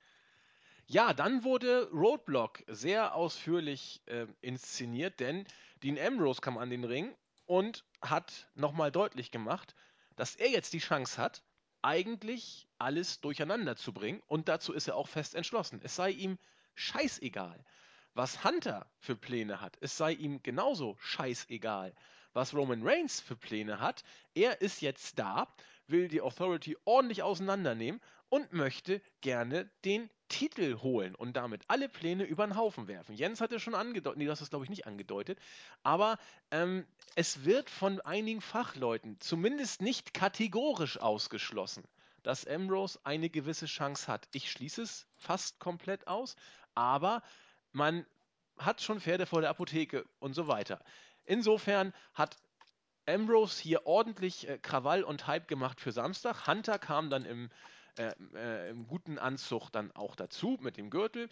Ja, dann wurde Roadblock sehr ausführlich äh, inszeniert, denn Dean Ambrose kam an den Ring und hat nochmal deutlich gemacht, dass er jetzt die Chance hat, eigentlich alles durcheinander zu bringen und dazu ist er auch fest entschlossen. Es sei ihm scheißegal, was Hunter für Pläne hat. Es sei ihm genauso scheißegal, was Roman Reigns für Pläne hat. Er ist jetzt da, will die Authority ordentlich auseinandernehmen und möchte gerne den Titel holen und damit alle Pläne über den Haufen werfen. Jens hatte schon angedeutet, nee, das ist glaube ich nicht angedeutet, aber ähm, es wird von einigen Fachleuten zumindest nicht kategorisch ausgeschlossen, dass Ambrose eine gewisse Chance hat. Ich schließe es fast komplett aus, aber man hat schon Pferde vor der Apotheke und so weiter. Insofern hat Ambrose hier ordentlich äh, Krawall und Hype gemacht für Samstag. Hunter kam dann im äh, äh, im guten Anzug dann auch dazu mit dem Gürtel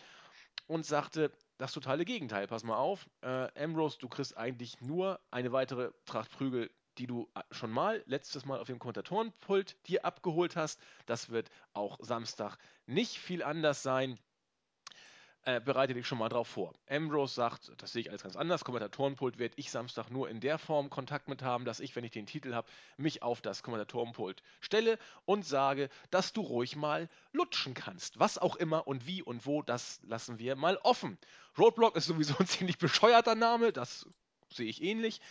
und sagte das totale Gegenteil. Pass mal auf, äh, Ambrose, du kriegst eigentlich nur eine weitere Tracht Prügel, die du äh, schon mal letztes Mal auf dem Kommentatorenpult dir abgeholt hast. Das wird auch Samstag nicht viel anders sein äh, bereite dich schon mal drauf vor. Ambrose sagt, das sehe ich alles ganz anders, Kommentatorenpult werde ich Samstag nur in der Form Kontakt mit haben, dass ich, wenn ich den Titel habe, mich auf das Kommentatorenpult stelle und sage, dass du ruhig mal lutschen kannst. Was auch immer und wie und wo, das lassen wir mal offen. Roadblock ist sowieso ein [LAUGHS] ziemlich bescheuerter Name, das sehe ich ähnlich,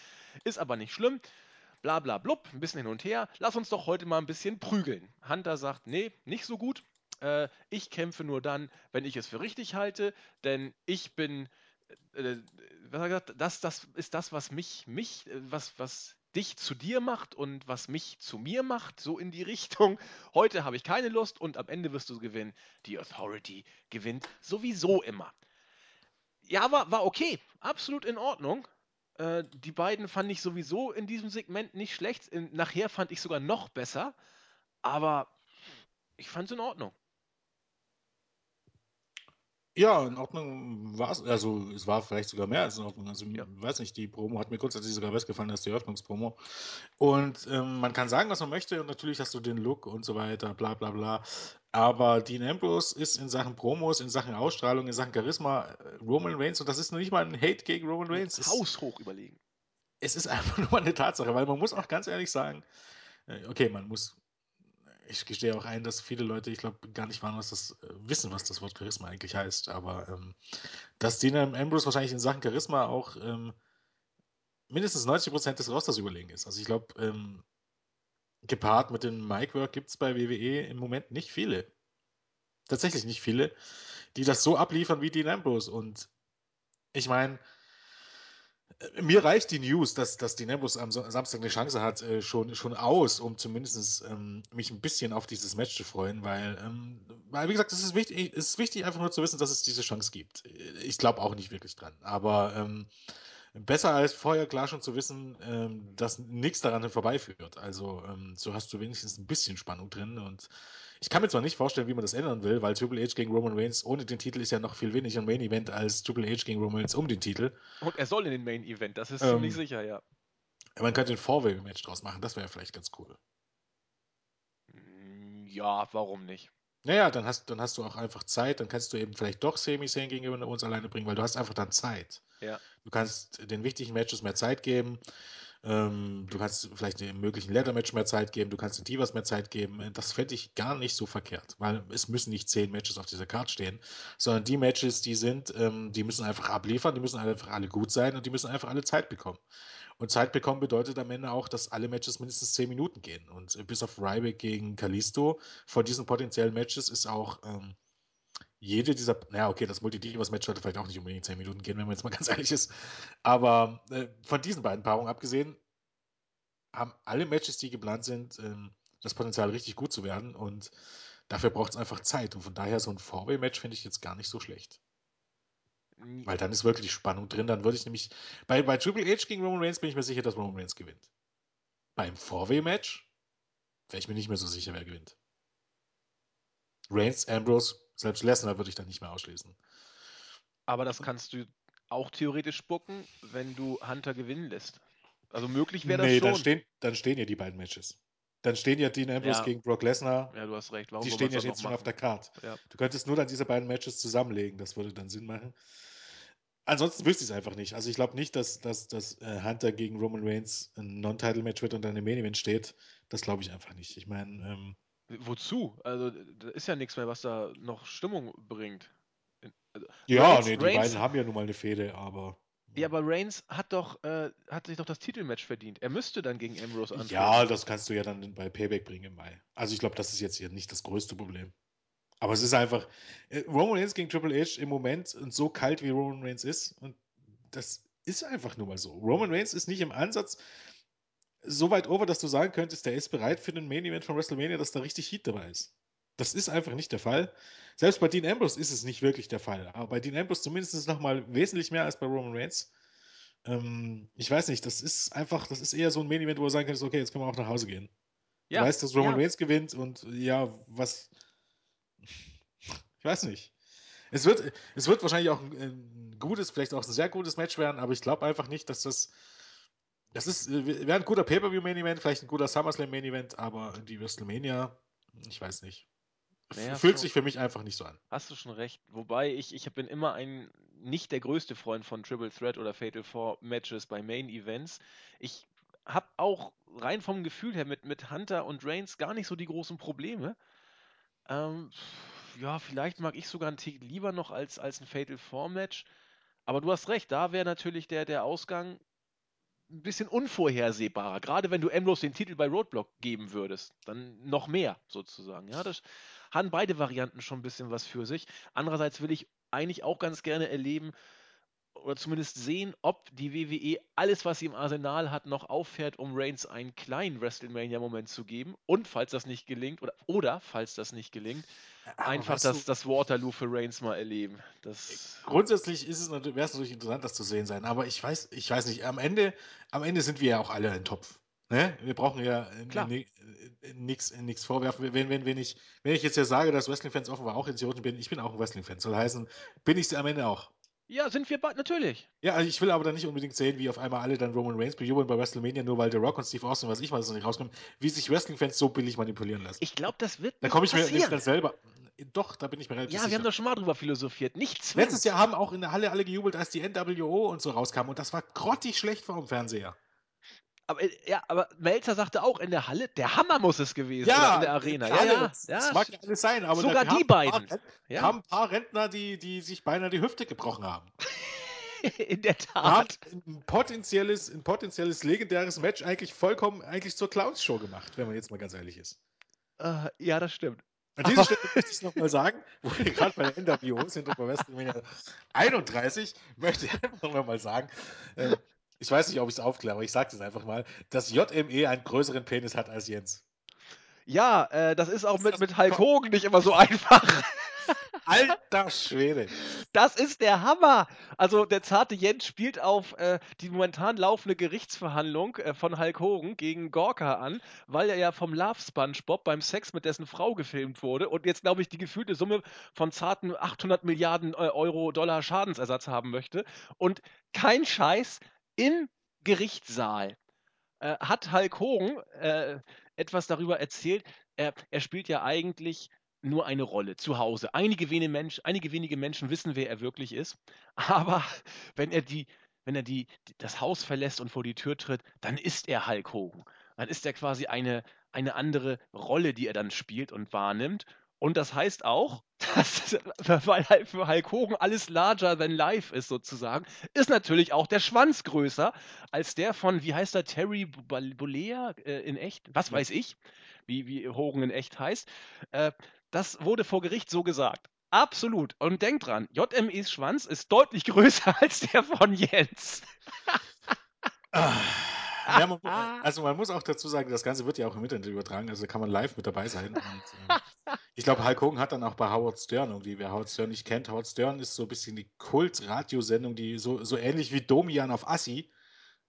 ist aber nicht schlimm bla bla blub, ein bisschen hin und her. Lass uns doch heute mal ein bisschen prügeln. Hunter sagt, nee, nicht so gut äh, ich kämpfe nur dann, wenn ich es für richtig halte, denn ich bin, äh, äh das, das ist das, was mich, mich, äh, was, was dich zu dir macht und was mich zu mir macht, so in die [LAUGHS] Richtung. Heute habe ich keine Lust und am Ende wirst du gewinnen. Die Authority gewinnt sowieso immer. Ja, war, war okay, absolut in Ordnung. Äh, die beiden fand ich sowieso in diesem Segment nicht schlecht. In, nachher fand ich sogar noch besser, aber ich fand es in Ordnung. Ja, in Ordnung war es. Also, es war vielleicht sogar mehr als in Ordnung. Also, Ja. m weiß nicht, die Promo hat mir grundsätzlich sogar besser gefallen als die Eröffnungspromo. Und, ähm, man kann sagen, was man möchte und natürlich hast du den Look und so weiter, bla bla bla. Aber Dean Ambrose ist in Sachen Promos, in Sachen Ausstrahlung, in Sachen Charisma äh, Roman Reigns und das ist noch nicht mal 'n Hate gegen Roman Ne, Reigns. Es haushoch überlegen. es ist einfach [LAUGHS] nur mal 'ne Tatsache, weil man muss Ja. auch ganz ehrlich sagen äh, okay, man muss ich gestehe auch ein, dass viele Leute, ich glaube, gar nicht wahren, was das äh, wissen, was das Wort Charisma eigentlich heißt, aber, ähm, dass Dean Am Ambrose wahrscheinlich in Sachen Charisma auch, ähm mindestens 90% des Rosters überlegen ist. Also, ich glaube, ähm gepaart mit dem Mic-Work gibt's bei WWE im Moment nicht viele. Tatsächlich nicht viele, die das so abliefern wie Dean Ambrose und ich meine mir reicht die News, dass dass Dean Ambrose am Sa Samstag 'ne Chance hat, äh, schon schon aus, um zumindest, ähm, mich 'n bisschen auf dieses Match zu freuen, weil, ähm weil wie gesagt, es ist wichtig es ist wichtig, einfach nur zu wissen, dass es diese Chance gibt. Äh, ich glaube auch nicht wirklich dran, aber, ähm, besser als vorher klar schon zu wissen, ähm, dass nix daran vorbeiführt. Also, ähm, so hast du wenigstens 'n bisschen Spannung drin und ich kann mir zwar nicht vorstellen, wie man das ändern will, weil Triple H gegen Roman Reigns ohne den Titel ist ja noch viel weniger 'n Main Event als Triple H gegen Roman Reigns um den Titel. Und er soll in den Main Event, das ist ziemlich Ähm sicher, ja. man könnte 'n Four-Way-Match draus machen, das wäre vielleicht ganz cool. Hm, ja, warum nicht? Ja, ja, dann hast dann hast du auch einfach Zeit, dann kannst du eben vielleicht doch Sami Zayn gegen Kevin Owens alleine bringen, weil du hast einfach dann Zeit. Ja. Du kannst den wichtigen Matches mehr Zeit geben. Ähm, du kannst vielleicht dem möglichen Ladder-Match mehr Zeit geben, du kannst den Divas mehr Zeit geben. Das fände ich gar nicht so verkehrt, weil es müssen nicht 10 Matches auf dieser Card stehen, sondern die Matches, die sind ähm, die müssen einfach abliefern, die müssen einfach alle gut sein und die müssen einfach alle Zeit bekommen. Und Zeit bekommen bedeutet am Ende auch, dass alle Matches mindestens 10 Minuten gehen und, äh, bis auf Ryback gegen Kalisto von diesen potenziellen Matches ist auch, ähm, jede dieser na ja, okay, das Multi-Divas-Match sollte vielleicht auch nicht unbedingt 10 Minuten gehen, wenn man jetzt mal [LAUGHS] ganz ehrlich ist. Aber, äh, von diesen beiden Paarungen abgesehen haben alle Matches, die geplant sind, ähm, das Potenzial, richtig gut zu werden und dafür braucht's einfach Zeit und von daher so 'n Four-Way-Match finde ich jetzt gar nicht so schlecht. Weil dann ist wirklich Spannung drin, dann würde ich nämlich bei bei Triple H gegen Roman Reigns bin ich mir sicher, dass Roman Reigns gewinnt. Beim Four-Way-Match wäre ich mir nicht mehr so sicher, wer gewinnt. Reigns, Ambrose, selbst Lesnar würde ich dann nicht mehr ausschließen. Aber das kannst du auch theoretisch spucken, wenn du Hunter gewinnen lässt. Also, möglich wäre das Ne, dann schon. stehen dann stehen ja die beiden Matches. Dann stehen ja Dean Ambrose Ja. gegen Brock Lesnar. Ja, du hast recht. Warum Die stehen ja dann jetzt schon auf der Card. Ja. Du könntest nur dann diese beiden Matches zusammenlegen, das würde dann Sinn machen. Ansonsten wüsste ich's einfach nicht. Also, ich glaube nicht, dass dass dass, äh, Hunter gegen Roman Reigns 'n Non-Title-Match wird und dann im Main Event steht. Das glaube ich einfach nicht. Ich meine, ähm Wozu? Also, da ist ja nix mehr, was da noch Stimmung bringt. In also, Ja, Reigns ne, die Reigns beiden haben ja nun mal 'ne Fehde, aber Ja, aber Reigns hat doch äh, hat sich doch das Titelmatch verdient. Er müsste dann gegen Ambrose antreten. Ja, das kannst du ja dann bei Payback bringen im Mai. Also, ich glaube, das ist jetzt hier nicht das größte Problem. Aber es ist einfach äh, Roman Reigns gegen Triple H im Moment und so kalt wie Roman Reigns ist und das ist einfach nun mal so. Roman Reigns ist nicht im Ansatz so weit over, dass du sagen könntest, der ist bereit für den Main Event von WrestleMania, dass da richtig Heat dabei ist. Das ist einfach nicht der Fall. Selbst bei Dean Ambrose ist es nicht wirklich der Fall, aber bei Dean Ambrose zumindest noch mal wesentlich mehr als bei Roman Reigns. Ähm, ich weiß nicht, das ist einfach das ist eher so 'n Main Event, wo du sagen könntest: „Okay, jetzt können wir auch nach Hause gehen.“ Du Ja, weißt, dass Roman ja. Reigns gewinnt und ja, was ich weiß nicht. Es wird es wird wahrscheinlich auch 'n 'n gutes, vielleicht auch 'n sehr gutes Match werden, aber ich glaube einfach nicht, dass das das ist äh, wäre 'n guter Pay-per-View Main Event, vielleicht 'n guter SummerSlam Main Event, aber die WrestleMania, ich weiß nicht. Na F ja, fühlt schon sich für mich einfach nicht so an. Hast du schon recht. Wobei ich ich bin immer ein nicht der größte Freund von Triple Threat oder Fatal 4 Matches bei Main Events. Ich habe auch rein vom Gefühl her mit mit Hunter und Reigns gar nicht so die großen Probleme. Ähm, ja, vielleicht mag ich sogar 'n Tick lieber noch als als 'n Fatal 4 Match. Aber du hast recht, da wäre natürlich der der Ausgang 'n bisschen unvorhersehbarer. Grade wenn du Ambrose den Titel bei Roadblock geben würdest, dann noch mehr sozusagen. Ja, das haben beide Varianten schon 'n bisschen was für sich. Andererseits will ich eigentlich auch ganz gerne erleben oder zumindest sehen, ob die WWE alles, was sie im Arsenal hat, noch auffährt, um Reigns einen kleinen WrestleMania-Moment zu geben und falls das nicht gelingt oder oder falls das nicht gelingt, Aber einfach das das Waterloo für Reigns mal erleben. Äh, Das grundsätzlich ist es natür wäre es natürlich interessant, das zu sehen sein, aber ich weiß ich weiß nicht, am Ende am Ende sind wir ja auch alle ein Topf. Ne? Wir brauchen ja Klar. nichts vorwerfen. Wenn, wenn, wenn, ich, wenn ich jetzt ja sage, dass Wrestling-Fans offenbar auch Idioten bin, ich bin auch ein Wrestling-Fan. Soll heißen, bin ich es am Ende auch. Ja, sind wir bald, natürlich. Ja, also ich will aber dann nicht unbedingt sehen, wie auf einmal alle dann Roman Reigns bejubeln bei WrestleMania, nur weil The Rock und Steve Austin, was ich weiß, nicht rauskommen, wie sich Wrestling-Fans so billig manipulieren lassen. Ich glaube, das wird Da komme ich mir nicht dann selber. Doch, da bin ich mir relativ Ja, sicher. wir haben doch schon mal drüber philosophiert. Nicht zwingend. Letztes Jahr haben auch in der Halle alle gejubelt, als die NWO und so rauskamen und das war grottig schlecht vor dem Fernseher. Aber, äh, ja, aber Melzer sagte auch in der Halle, der Hammer muss es gewesen Ja, in der Arena. Ja, ja, das, ja. das mag ja alles sein, aber Sogar die paar beiden. Rent- Ja. kamen ein paar Rentner, die, die sich beinahe die Hüfte gebrochen haben. [LAUGHS] in der haben Tat. ein potenzielles, ein potenzielles legendäres Match eigentlich vollkommen eigentlich zur Clowns-Show gemacht, wenn man jetzt mal ganz ehrlich ist. Äh, ja, das stimmt. An dieser Stelle [LAUGHS] möchte ich nochmal sagen, wo wir gerade bei der NWO sind und bei WrestleMania 31, möchte ich einfach noch mal sagen, äh, ich weiß nicht, ob ich es aufkläre, aber ich sage es einfach mal, dass JME einen größeren Penis hat als Jens. Ja, äh, das ist auch Ist mit, mit Hulk Hogan nicht immer so einfach. [LAUGHS] Alter Schwede. Das ist der Hammer. Also der zarte Jens spielt auf äh, die momentan laufende Gerichtsverhandlung äh, von Hulk Hogan gegen Gorka an, weil er ja vom Love SpongeBob beim Sex mit dessen Frau gefilmt wurde und jetzt glaube ich die gefühlte Summe von zarten 800 Milliarden äh, Euro Dollar Schadensersatz haben möchte und kein Scheiß im Gerichtssaal äh, hat Hulk Hogan äh, etwas darüber erzählt. Er, er spielt ja eigentlich nur eine Rolle zu Hause. Einige wenige, Mensch, einige wenige Menschen wissen, wer er wirklich ist. Aber [LAUGHS] wenn er, die, wenn er die, das Haus verlässt und vor die Tür tritt, dann ist er Hulk Hogan. Dann ist er quasi eine, eine andere Rolle, die er dann spielt und wahrnimmt. Und das heißt auch, [LAUGHS] dass, weil halt für Hulk Hogan alles larger than life ist sozusagen, ist natürlich auch der Schwanz größer als der von, wie heißt er, Terry Bollea äh, in echt? Was weiß ich, wie, wie Hogan in echt heißt. Äh, das wurde vor Gericht so gesagt. Absolut. Und denkt dran, JMEs Schwanz ist deutlich [LAUGHS] größer als der von Jens. Ja, man, also man muss auch dazu sagen, das Ganze wird ja auch im Internet übertragen, also kann man live mit dabei sein. Und, ähm, [LAUGHS] ich glaube, Hulk Hogan hat dann auch bei Howard Stern irgendwie, wer Howard Stern nicht kennt, Howard Stern ist so ein bisschen die Kult-Radiosendung, die so, so ähnlich wie Domian auf Assi,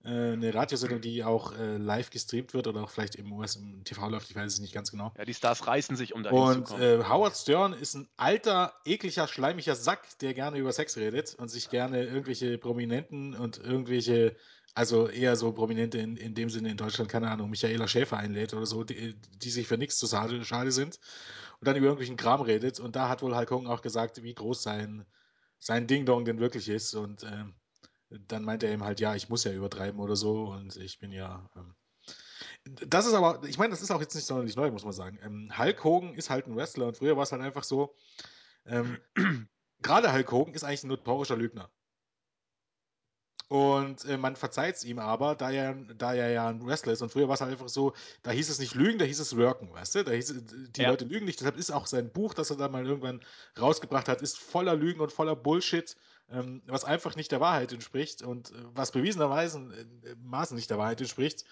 äh, eine Radiosendung, die auch äh, live gestreamt wird oder auch vielleicht im US im TV läuft, ich weiß es nicht ganz genau. Ja, die Stars reißen sich, um da Und hinzukommen. äh, Howard Stern ist ein alter, ekliger, schleimiger Sack, der gerne über Sex redet und sich gerne irgendwelche Prominenten und irgendwelche, also eher so Prominente in, in dem Sinne in Deutschland, keine Ahnung, Michaela Schäfer einlädt oder so, die, die sich für nichts zu schade, schade sind und dann über irgendwelchen Kram redet. Und da hat wohl Hulk Hogan auch gesagt, wie groß sein, sein Ding-Dong denn wirklich ist. Und ähm, dann meinte er ihm halt, ja, ich muss ja übertreiben oder so und ich bin ja. Ähm, das ist aber, ich meine, das ist auch jetzt nicht sonderlich neu, muss man sagen. Ähm, Hulk Hogan ist halt ein Wrestler und früher war es halt einfach so, ähm, [CLEARS THROAT] gerade Hulk Hogan ist eigentlich ein notorischer Lügner. Und äh, man verzeiht es ihm aber, da er, da er ja ein Wrestler ist. Und früher war es halt einfach so, da hieß es nicht lügen, da hieß es worken, weißt du? Da hieß, es, die Ja. Leute lügen nicht. Deshalb ist auch sein Buch, das er da mal irgendwann rausgebracht hat, ist voller Lügen und voller Bullshit, ähm, was einfach nicht der Wahrheit entspricht und äh, was bewiesenerweise äh, Maßen nicht der Wahrheit entspricht.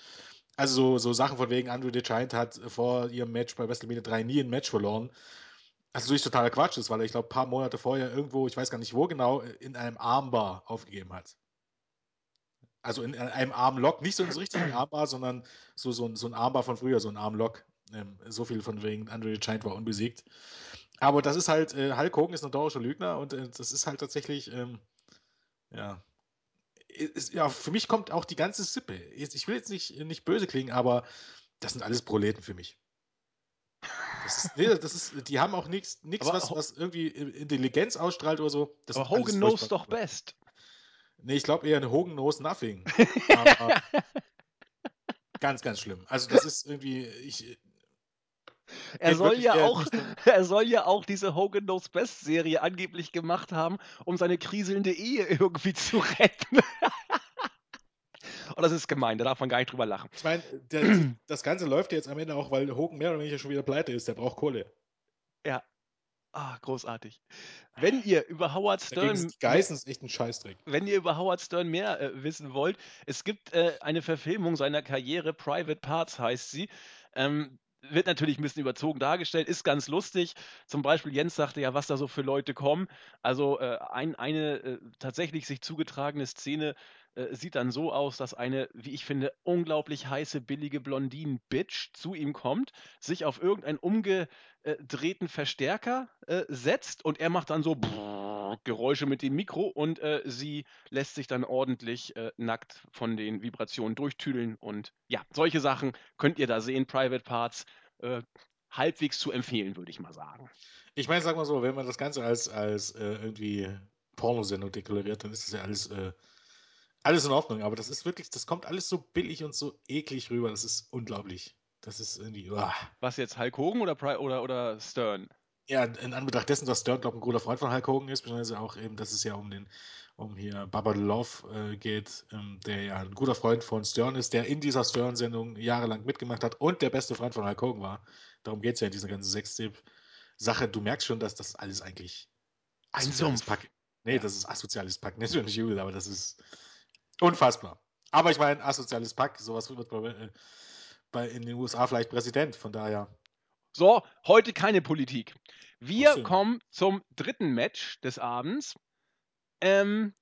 Also so, so Sachen von wegen, Andrew the Giant hat vor ihrem Match bei WrestleMania 3 nie ein Match verloren. Was natürlich totaler Quatsch ist, weil er, ich glaube, ein paar Monate vorher irgendwo, ich weiß gar nicht wo genau, in einem Armbar aufgegeben hat. Also in einem Armlock, nicht so ein richtigen Armbar, sondern so, so, ein, so ein Armbar von früher, so ein Armlock. Ähm, so viel von wegen Andrew the Giant war unbesiegt. Aber das ist halt, äh, Hulk Hogan ist ein notorischer Lügner und äh, das ist halt tatsächlich, ähm, ja, ist, ja, für mich kommt auch die ganze Sippe. Ich will jetzt nicht, nicht böse klingen, aber das sind alles Proleten für mich. Das ist, nee, das ist, die haben auch nichts, was, was irgendwie Intelligenz ausstrahlt oder so. Das Aber Hogan knows doch best. Nee, ich glaube eher eine Hogan knows nothing. [LAUGHS] Ganz, ganz schlimm. Also das ist irgendwie, ich, Er soll ja auch, [LAUGHS] er soll ja auch diese Hogan Knows Best Serie angeblich gemacht haben, um seine kriselnde Ehe [LAUGHS] irgendwie zu retten. Und das ist gemein, da darf man gar nicht drüber lachen. Ich meine, die- [CLEARS THROAT] das Ganze läuft jetzt am Ende auch, weil Hogan mehr oder weniger schon wieder pleite ist. Der braucht Kohle. Ja. Ah, großartig. Wenn ihr über Howard Stern Geissens echt ein Scheißdreck. wenn ihr über Howard Stern mehr äh, wissen wollt, es gibt äh, eine Verfilmung seiner Karriere, Private Parts heißt sie. Ähm, wird natürlich ein bisschen überzogen dargestellt, ist ganz lustig. Zum Beispiel Jens sagte ja, was da so für Leute kommen. Also äh, ein, eine äh, tatsächlich sich zugetragene Szene äh, sieht dann so aus, dass eine, wie ich finde, unglaublich heiße, billige Blondinen-Bitch zu ihm kommt, sich auf irgendeinen umgedrehten Verstärker äh, setzt und er macht dann so Geräusche mit dem Mikro und äh, sie lässt sich dann ordentlich äh, nackt von den Vibrationen durchtüdeln und ja, solche Sachen könnt ihr da sehen, Private Parts, äh, halbwegs zu empfehlen, würde ich mal sagen. Ich meine, sag mal so, wenn man das Ganze als, als äh, irgendwie Pornosendung deklariert, dann ist das ja alles, äh, alles in Ordnung. Aber das ist wirklich, das kommt alles so billig und so eklig rüber. Das ist unglaublich. Das ist irgendwie. uah. Was jetzt Hulk Hogan oder, Pri oder, oder Stern? Ja, in Anbetracht dessen, dass Stern, glaube ich, ein guter Freund von Hulk Hogan ist, beziehungsweise auch eben, dass es ja um den, um hier Baba Love äh, geht, ähm, der ja ein guter Freund von Stern ist, der in dieser Stern-Sendung jahrelang mitgemacht hat und der beste Freund von Hulk Hogan war. Darum geht es ja in dieser ganzen Sextape-Sache. Du merkst schon, dass das alles eigentlich Ein Sumpf. Pack. Nee, Ja. das ist asoziales Pack. [LAUGHS] Nicht übel, aber das ist unfassbar. Aber ich meine, asoziales Pack, sowas wird bei, äh, bei in den USA vielleicht Präsident, von daher. So, heute keine Politik. Wir so. kommen zum dritten Match des Abends. Ähm,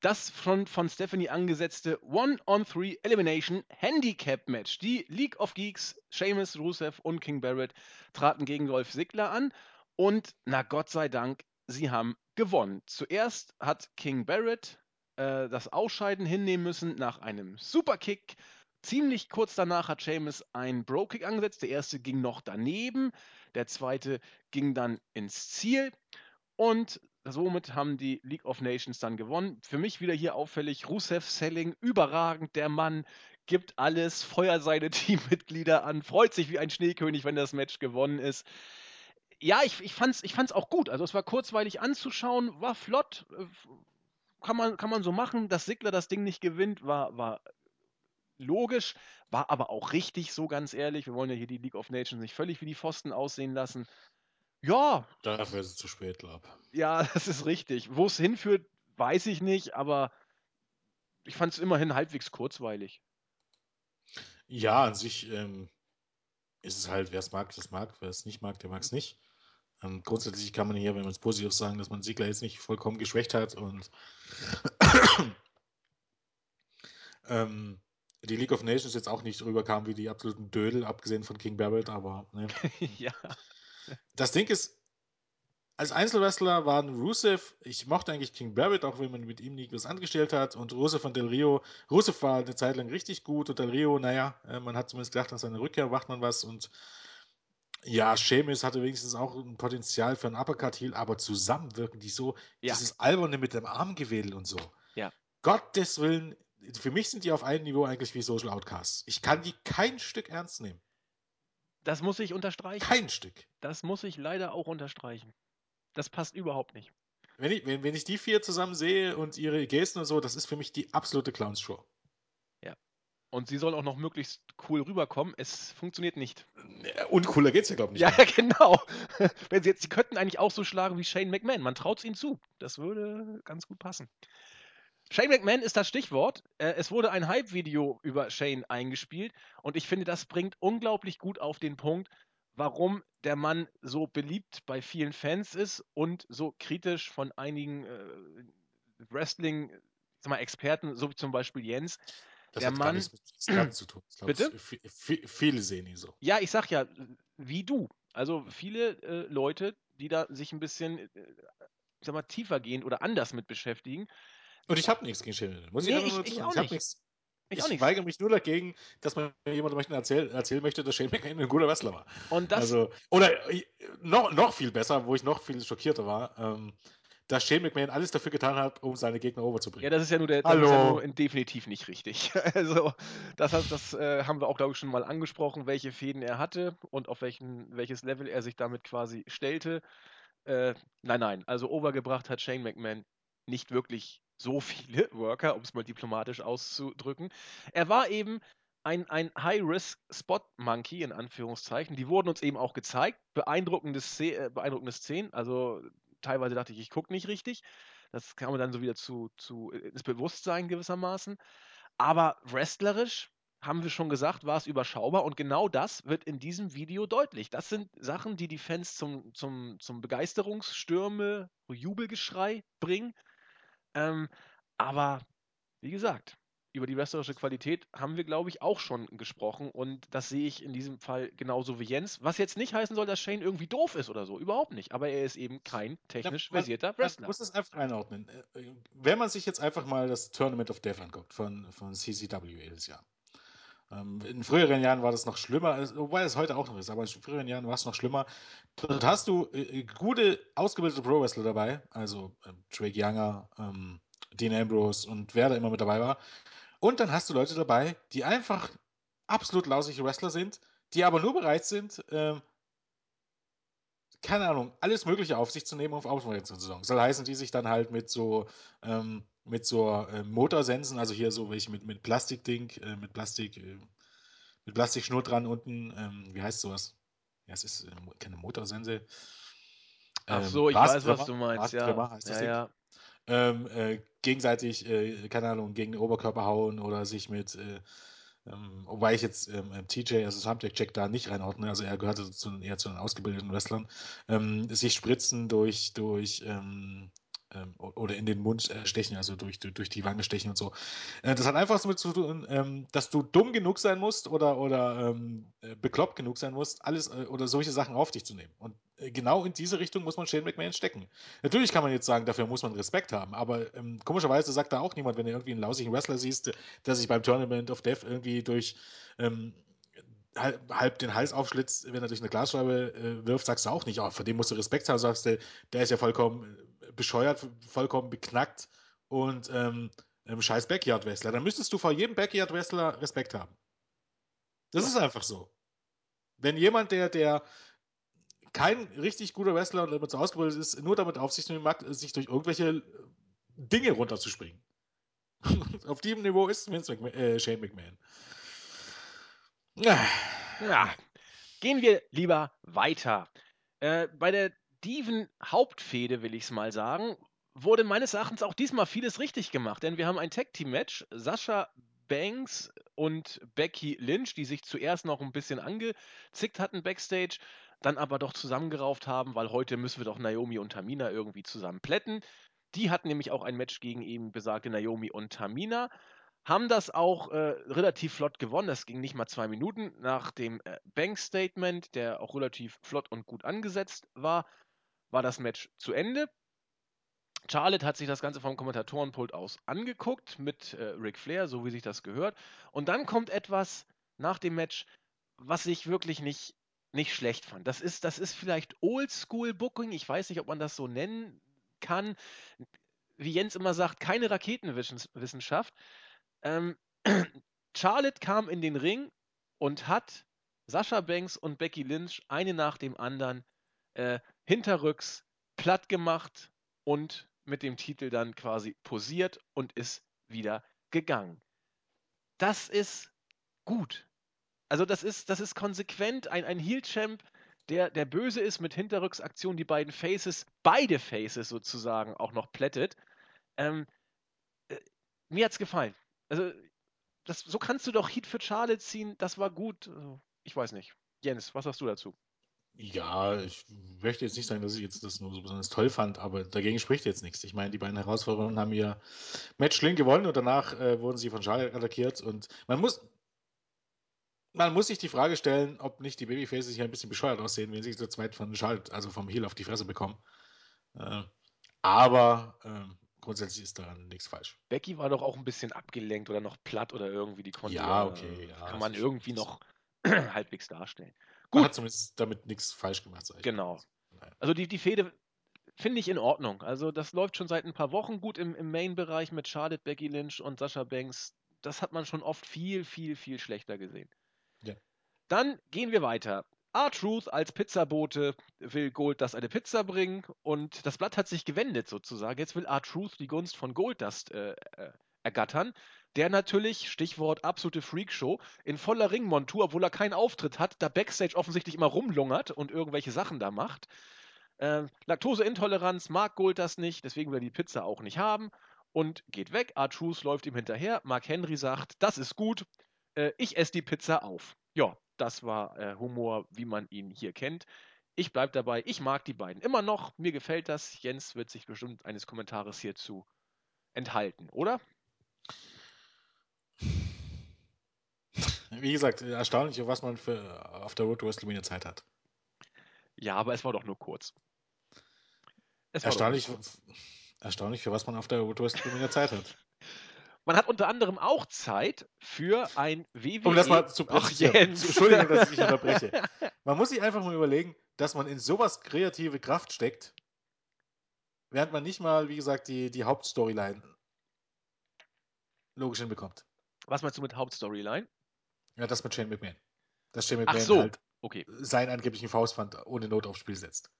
das von, von Stephanie angesetzte One-on-Three Elimination Handicap Match. Die League of Geeks, Sheamus, Rusev und King Barrett traten gegen Dolph Ziggler an. Und na Gott sei Dank, sie haben gewonnen. Zuerst hat King Barrett äh, das Ausscheiden hinnehmen müssen nach einem Superkick. Ziemlich kurz danach hat Sheamus einen Bro-Kick angesetzt. Der erste ging noch daneben. Der zweite ging dann ins Ziel. Und somit haben die League of Nations dann gewonnen. Für mich wieder hier auffällig, Rusev Selling, überragend. Der Mann gibt alles, feuert seine [LAUGHS] Teammitglieder an, freut sich wie ein Schneekönig, wenn das Match gewonnen ist. Ja, ich, ich, fand's, ich fand's auch gut. Also es war kurzweilig anzuschauen, war flott. äh, Kann man, kann man so machen. Dass Sigler das Ding nicht gewinnt, war, war logisch, war aber auch richtig, so ganz ehrlich. Wir wollen ja hier die League of Nations nicht völlig wie die Pfosten aussehen lassen. Ja, Dafür ist es zu spät, glaube ja, [LAUGHS] das ist richtig. Wo es hinführt, weiß ich nicht, aber ich fand es immerhin halbwegs kurzweilig. Ja, an sich ähm, ist es halt, wer es mag, das mag, wer es nicht mag, der mag es nicht. Ähm, grundsätzlich kann man hier, wenn man es positiv sagen, dass man Sigler jetzt nicht vollkommen geschwächt hat und [COUGHS] ähm, die League of Nations jetzt auch nicht rüberkam wie die absoluten Dödel, abgesehen von King Barrett, aber ne. [LAUGHS] ja, das Ding ist, als Einzelwrestler waren Rusev, ich mochte eigentlich King Barrett, auch wenn man mit ihm nie was angestellt hat, und Rusev von Del Rio. Rusev war eine Zeit lang richtig gut und Del Rio, naja, äh, man hat zumindest gedacht, nach seiner Rückkehr macht man was und ja, Sheamus hatte wenigstens auch ein Potenzial für einen Uppercut-Heel, aber zusammen wirken die so, Ja. dieses Alberne mit dem Armgewedel und so. Ja. Gottes Willen, für mich sind die auf einem Niveau eigentlich wie Social Outcasts. Ich kann die kein Stück ernst nehmen. das muss ich unterstreichen. Kein Stück. Das muss ich leider auch unterstreichen. Das passt überhaupt nicht. Wenn ich, wenn, wenn ich die vier zusammen sehe und ihre Gesten und so, das ist für mich die absolute Clowns-Show. Und sie soll auch noch möglichst cool rüberkommen. Es funktioniert nicht. Und cooler geht's ja, glaube ich, Ja, nicht. [LAUGHS] genau. Wenn sie jetzt, sie könnten eigentlich auch so schlagen wie Shane McMahon. Man traut es ihnen zu. Das würde ganz gut passen. Shane McMahon ist das Stichwort. Äh, Es wurde ein Hype-Video über Shane eingespielt und ich finde, das bringt unglaublich gut auf den Punkt, warum der Mann so beliebt bei vielen Fans ist und so kritisch von einigen äh, Wrestling-Experten, so wie zum Beispiel Jens. Das Der hat Mann- gar nichts mit Sklaven zu tun. Glaub, Bitte? Viele sehen ihn so. Ja, ich sag ja, wie du. Also viele äh, Leute, die da sich ein bisschen, äh, ich sag mal, tiefergehend oder anders mit beschäftigen. Und ich habe nichts gegen Shane. Muss ich einfach ich- nur ich auch Ich, nicht. Ich Ich, weigere mich nur dagegen, dass man jemandem erzählen, erzählen möchte, dass Shane McMahon ein guter Wrestler war. Und das, also, oder noch, noch viel besser, wo ich noch viel schockierter war, ähm, dass Shane McMahon alles dafür getan hat, um seine Gegner ja, overzubringen. das ist ja nur der, das ist ja Hallo. nur definitiv nicht richtig. [LAUGHS] Also, das, hat- das äh, haben wir auch, glaube ich, schon mal angesprochen, welche Fäden er hatte und auf welchen, welches Level er sich damit quasi stellte. Äh, nein, nein, also overgebracht hat Shane McMahon nicht wirklich so [LAUGHS] viele Worker, um es mal diplomatisch auszudrücken. Er war eben ein, ein High-Risk-Spot-Monkey, in Anführungszeichen. Die wurden uns eben auch gezeigt. Beeindruckende, Sze äh, beeindruckende Szenen. Also teilweise dachte ich, ich gucke nicht richtig. Das kam dann so wieder zu, zu äh, ins Bewusstsein gewissermaßen. Aber wrestlerisch haben wir schon gesagt, war es überschaubar und genau das wird in diesem Video deutlich. Das sind Sachen, die die Fans zum, zum, zum Begeisterungsstürme, Jubelgeschrei bringen. Ähm, aber wie gesagt, über die wrestlerische Qualität haben wir, glaube ich, auch schon gesprochen und das sehe ich in diesem Fall genauso wie Jens. Was jetzt nicht heißen soll, dass Shane irgendwie doof ist oder so, überhaupt nicht. Aber er ist eben kein technisch versierter man Wrestler. muss es einfach einordnen. Äh, äh, Wenn man sich jetzt einfach mal das Tournament of Death anguckt von, von CCW jedes Jahr. Ähm, in früheren Jahren war das noch schlimmer, wobei es heute auch noch ist, aber in früheren Jahren war es noch schlimmer. Dort hast du äh, gute, ausgebildete Pro-Wrestler dabei, also äh, Drake Younger, ähm, Dean Ambrose und wer da immer mit dabei war. Und dann hast du Leute dabei, die einfach absolut lausige Wrestler sind, die aber nur bereit sind, ähm, keine Ahnung, alles Mögliche auf sich zu nehmen, auf Aufmerksamkeit zu sorgen. Soll heißen, die sich dann halt mit so, ähm, mit so äh, Motorsensen, also hier so welche mit, mit Plastikding, äh, mit Plastik, äh, mit Plastikschnur dran unten, ähm, wie heißt sowas? Ja, es ist äh, keine Motorsense. Ach Ähm, so, ich weiß, was du meinst, ja. Heißt das Ja, ja. ähm, äh, gegenseitig, äh, keine Ahnung, gegen den Oberkörper hauen oder sich mit, äh, ähm, wobei ich jetzt ähm, TJ, also Samtec Jack da nicht reinordne, also er gehörte zu, eher zu den ausgebildeten Wrestlern, ähm, sich spritzen durch, durch ähm, oder in den Mund äh, stechen, also durch, durch, die Wange stechen und so. Äh, das hat einfach damit zu tun, ähm, dass du dumm genug sein musst oder, oder ähm, äh, bekloppt genug sein musst, alles äh, oder solche Sachen auf dich zu nehmen. Und äh, genau in diese Richtung muss man Shane McMahon stecken. Natürlich kann man jetzt sagen, dafür muss man Respekt haben, aber ähm, komischerweise sagt da auch niemand, wenn du irgendwie einen lausigen Wrestler siehst, der sich beim Tournament of Death irgendwie durch ähm, halb, den Hals aufschlitzt, wenn er durch eine Glasscheibe äh, wirft, sagst du auch nicht, oh, vor dem musst du Respekt haben, sagst du, der ist ja vollkommen äh, bescheuert, vollkommen beknackt und ähm, ähm, scheiß Backyard-Wrestler. Dann müsstest du vor jedem Backyard-Wrestler Respekt haben. Das Ja. ist einfach so. Wenn jemand, der, der kein richtig guter Wrestler und damit so ausgebildet ist, nur damit auf sich zu nehmen mag, sich durch irgendwelche äh, Dinge runterzuspringen. [LAUGHS] auf diesem Niveau ist Vince McMahon, äh, Shane McMahon. Ja, gehen wir lieber weiter. Äh, bei der Diven-Hauptfehde, will ich es mal sagen, wurde meines Erachtens auch diesmal vieles richtig gemacht, denn wir haben ein Tag-Team-Match. Sascha Banks und Becky Lynch, die sich zuerst noch ein bisschen angezickt hatten backstage, dann aber doch zusammengerauft haben, weil heute müssen wir doch Naomi und Tamina irgendwie zusammen plätten. Die hatten nämlich auch ein Match gegen eben besagte Naomi und Tamina. Haben das auch äh, relativ flott gewonnen. Das ging nicht mal zwei Minuten nach dem äh, Bank-Statement, der auch relativ flott und gut angesetzt war, war das Match zu Ende. Charlotte hat sich das Ganze vom Kommentatorenpult aus angeguckt mit äh, Ric Flair, so wie sich das gehört. Und dann kommt etwas nach dem Match, was ich wirklich nicht, nicht schlecht fand. Das ist, das ist vielleicht Oldschool-Booking. Ich weiß nicht, ob man das so nennen kann. Wie Jens immer sagt, keine Raketenwissenschaft. Ähm, [CLEARS THROAT] Charlotte kam in den Ring und hat Sascha Banks und Becky Lynch eine nach dem anderen äh, hinterrücks platt gemacht und mit dem Titel dann quasi posiert und ist wieder gegangen. Das ist gut. Also das ist, das ist konsequent. Ein, ein Heel-Champ, der, der böse ist mit Hinterrücksaktion, die beiden Faces, beide Faces sozusagen auch noch plättet. Ähm, äh, mir hat's gefallen. Also das, so kannst du doch Heat für Charlotte ziehen. Das war gut. Also, ich weiß nicht. Jens, was sagst du dazu? Ja, ich möchte jetzt nicht sagen, dass ich jetzt das nur so besonders toll fand, aber dagegen spricht jetzt nichts. Ich meine, die beiden Herausforderungen haben ihr Match clean gewonnen und danach äh, wurden sie von Charlotte attackiert und man muss, man muss sich die Frage stellen, ob nicht die Babyfaces hier ein bisschen bescheuert aussehen, wenn sie zu zweit von Charlotte, also vom Heel auf die Fresse bekommen. Äh, aber ähm, grundsätzlich ist daran nichts falsch. Becky war doch auch ein bisschen abgelenkt oder noch platt oder irgendwie. Die konnte Ja, okay, ja, kann man irgendwie so. noch [CLEARS THROAT] halbwegs darstellen. Man Gut, hat zumindest damit nichts falsch gemacht, mal. genau. Naja. Also die, die Fehde finde ich in Ordnung. Also das läuft schon seit ein paar Wochen gut im, im Main-Bereich mit Charlotte, Becky Lynch und Sascha Banks. Das hat man schon oft viel, viel, viel schlechter gesehen. Ja. Dann gehen wir weiter. R-Truth als Pizzabote will Goldust eine Pizza bringen und das Blatt hat sich gewendet sozusagen. Jetzt will R-Truth die Gunst von Goldust äh, äh, ergattern, der natürlich, Stichwort absolute Freakshow, in voller Ringmontur, obwohl er keinen Auftritt hat, da Backstage offensichtlich immer rumlungert und irgendwelche Sachen da macht. Ähm, Laktoseintoleranz mag Goldust nicht, deswegen will er die Pizza auch nicht haben und geht weg. R-Truth läuft ihm hinterher. Mark Henry sagt, das ist gut, äh, ich esse die Pizza auf. Ja, das war äh, Humor, wie man ihn hier kennt. Ich bleibe dabei, ich mag die beiden immer noch, mir gefällt das. Jens wird sich bestimmt eines Kommentares hierzu enthalten, oder? Wie gesagt, erstaunlich, was man für auf der Road to WrestleMania Zeit hat. Ja, aber es war doch nur kurz. Erstaunlich, erstaunlich, für was man auf der Road to WrestleMania Zeit hat. [LAUGHS] Man hat unter anderem auch Zeit für ein WWE. Um das mal zu präzisieren. Entschuldigung, dass ich unterbreche. [LAUGHS] Man muss sich einfach mal überlegen, dass man in sowas kreative Kraft steckt, während man nicht mal, wie gesagt, die, die Hauptstoryline logisch hinbekommt. Was meinst du mit Hauptstoryline? Ja, das mit Shane McMahon. Dass Shane McMahon so. halt okay. seinen angeblichen Faustpfand ohne Not aufs Spiel setzt.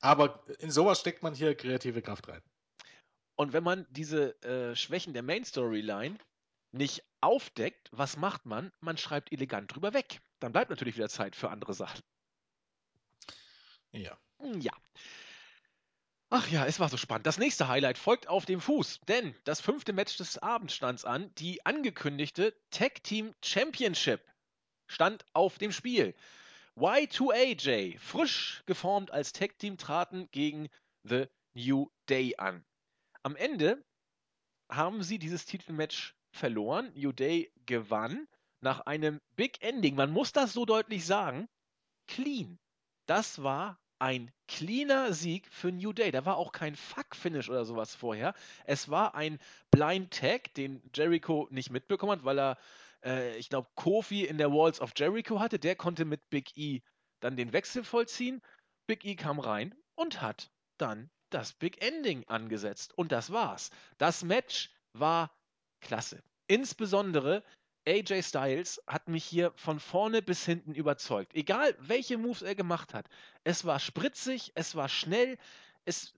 Aber in sowas steckt man hier kreative Kraft rein. Und wenn man diese äh, Schwächen der Main Storyline nicht aufdeckt, was macht man? Man schreibt elegant drüber weg. Dann bleibt natürlich wieder Zeit für andere Sachen. Ja. Ja. Ach ja, es war so spannend. Das nächste Highlight folgt auf dem Fuß, denn das fünfte Match des Abends stand an. Die angekündigte Tag Team Championship stand auf dem Spiel. Y2AJ, frisch geformt als Tag Team, traten gegen The New Day an. Am Ende haben sie dieses Titelmatch verloren. New Day gewann nach einem Big Ending. Man muss das so deutlich sagen. Clean. Das war ein cleaner Sieg für New Day. Da war auch kein Fuck-Finish oder sowas vorher. Es war ein Blind Tag, den Jericho nicht mitbekommen hat, weil er, äh, ich glaube, Kofi in der Walls of Jericho hatte. Der konnte mit Big E dann den Wechsel vollziehen. Big E kam rein und hat dann das Big Ending angesetzt. Und das war's. Das Match war klasse. Insbesondere AJ Styles hat mich hier von vorne bis hinten überzeugt. Egal, welche Moves er gemacht hat. Es war spritzig, es war schnell, es,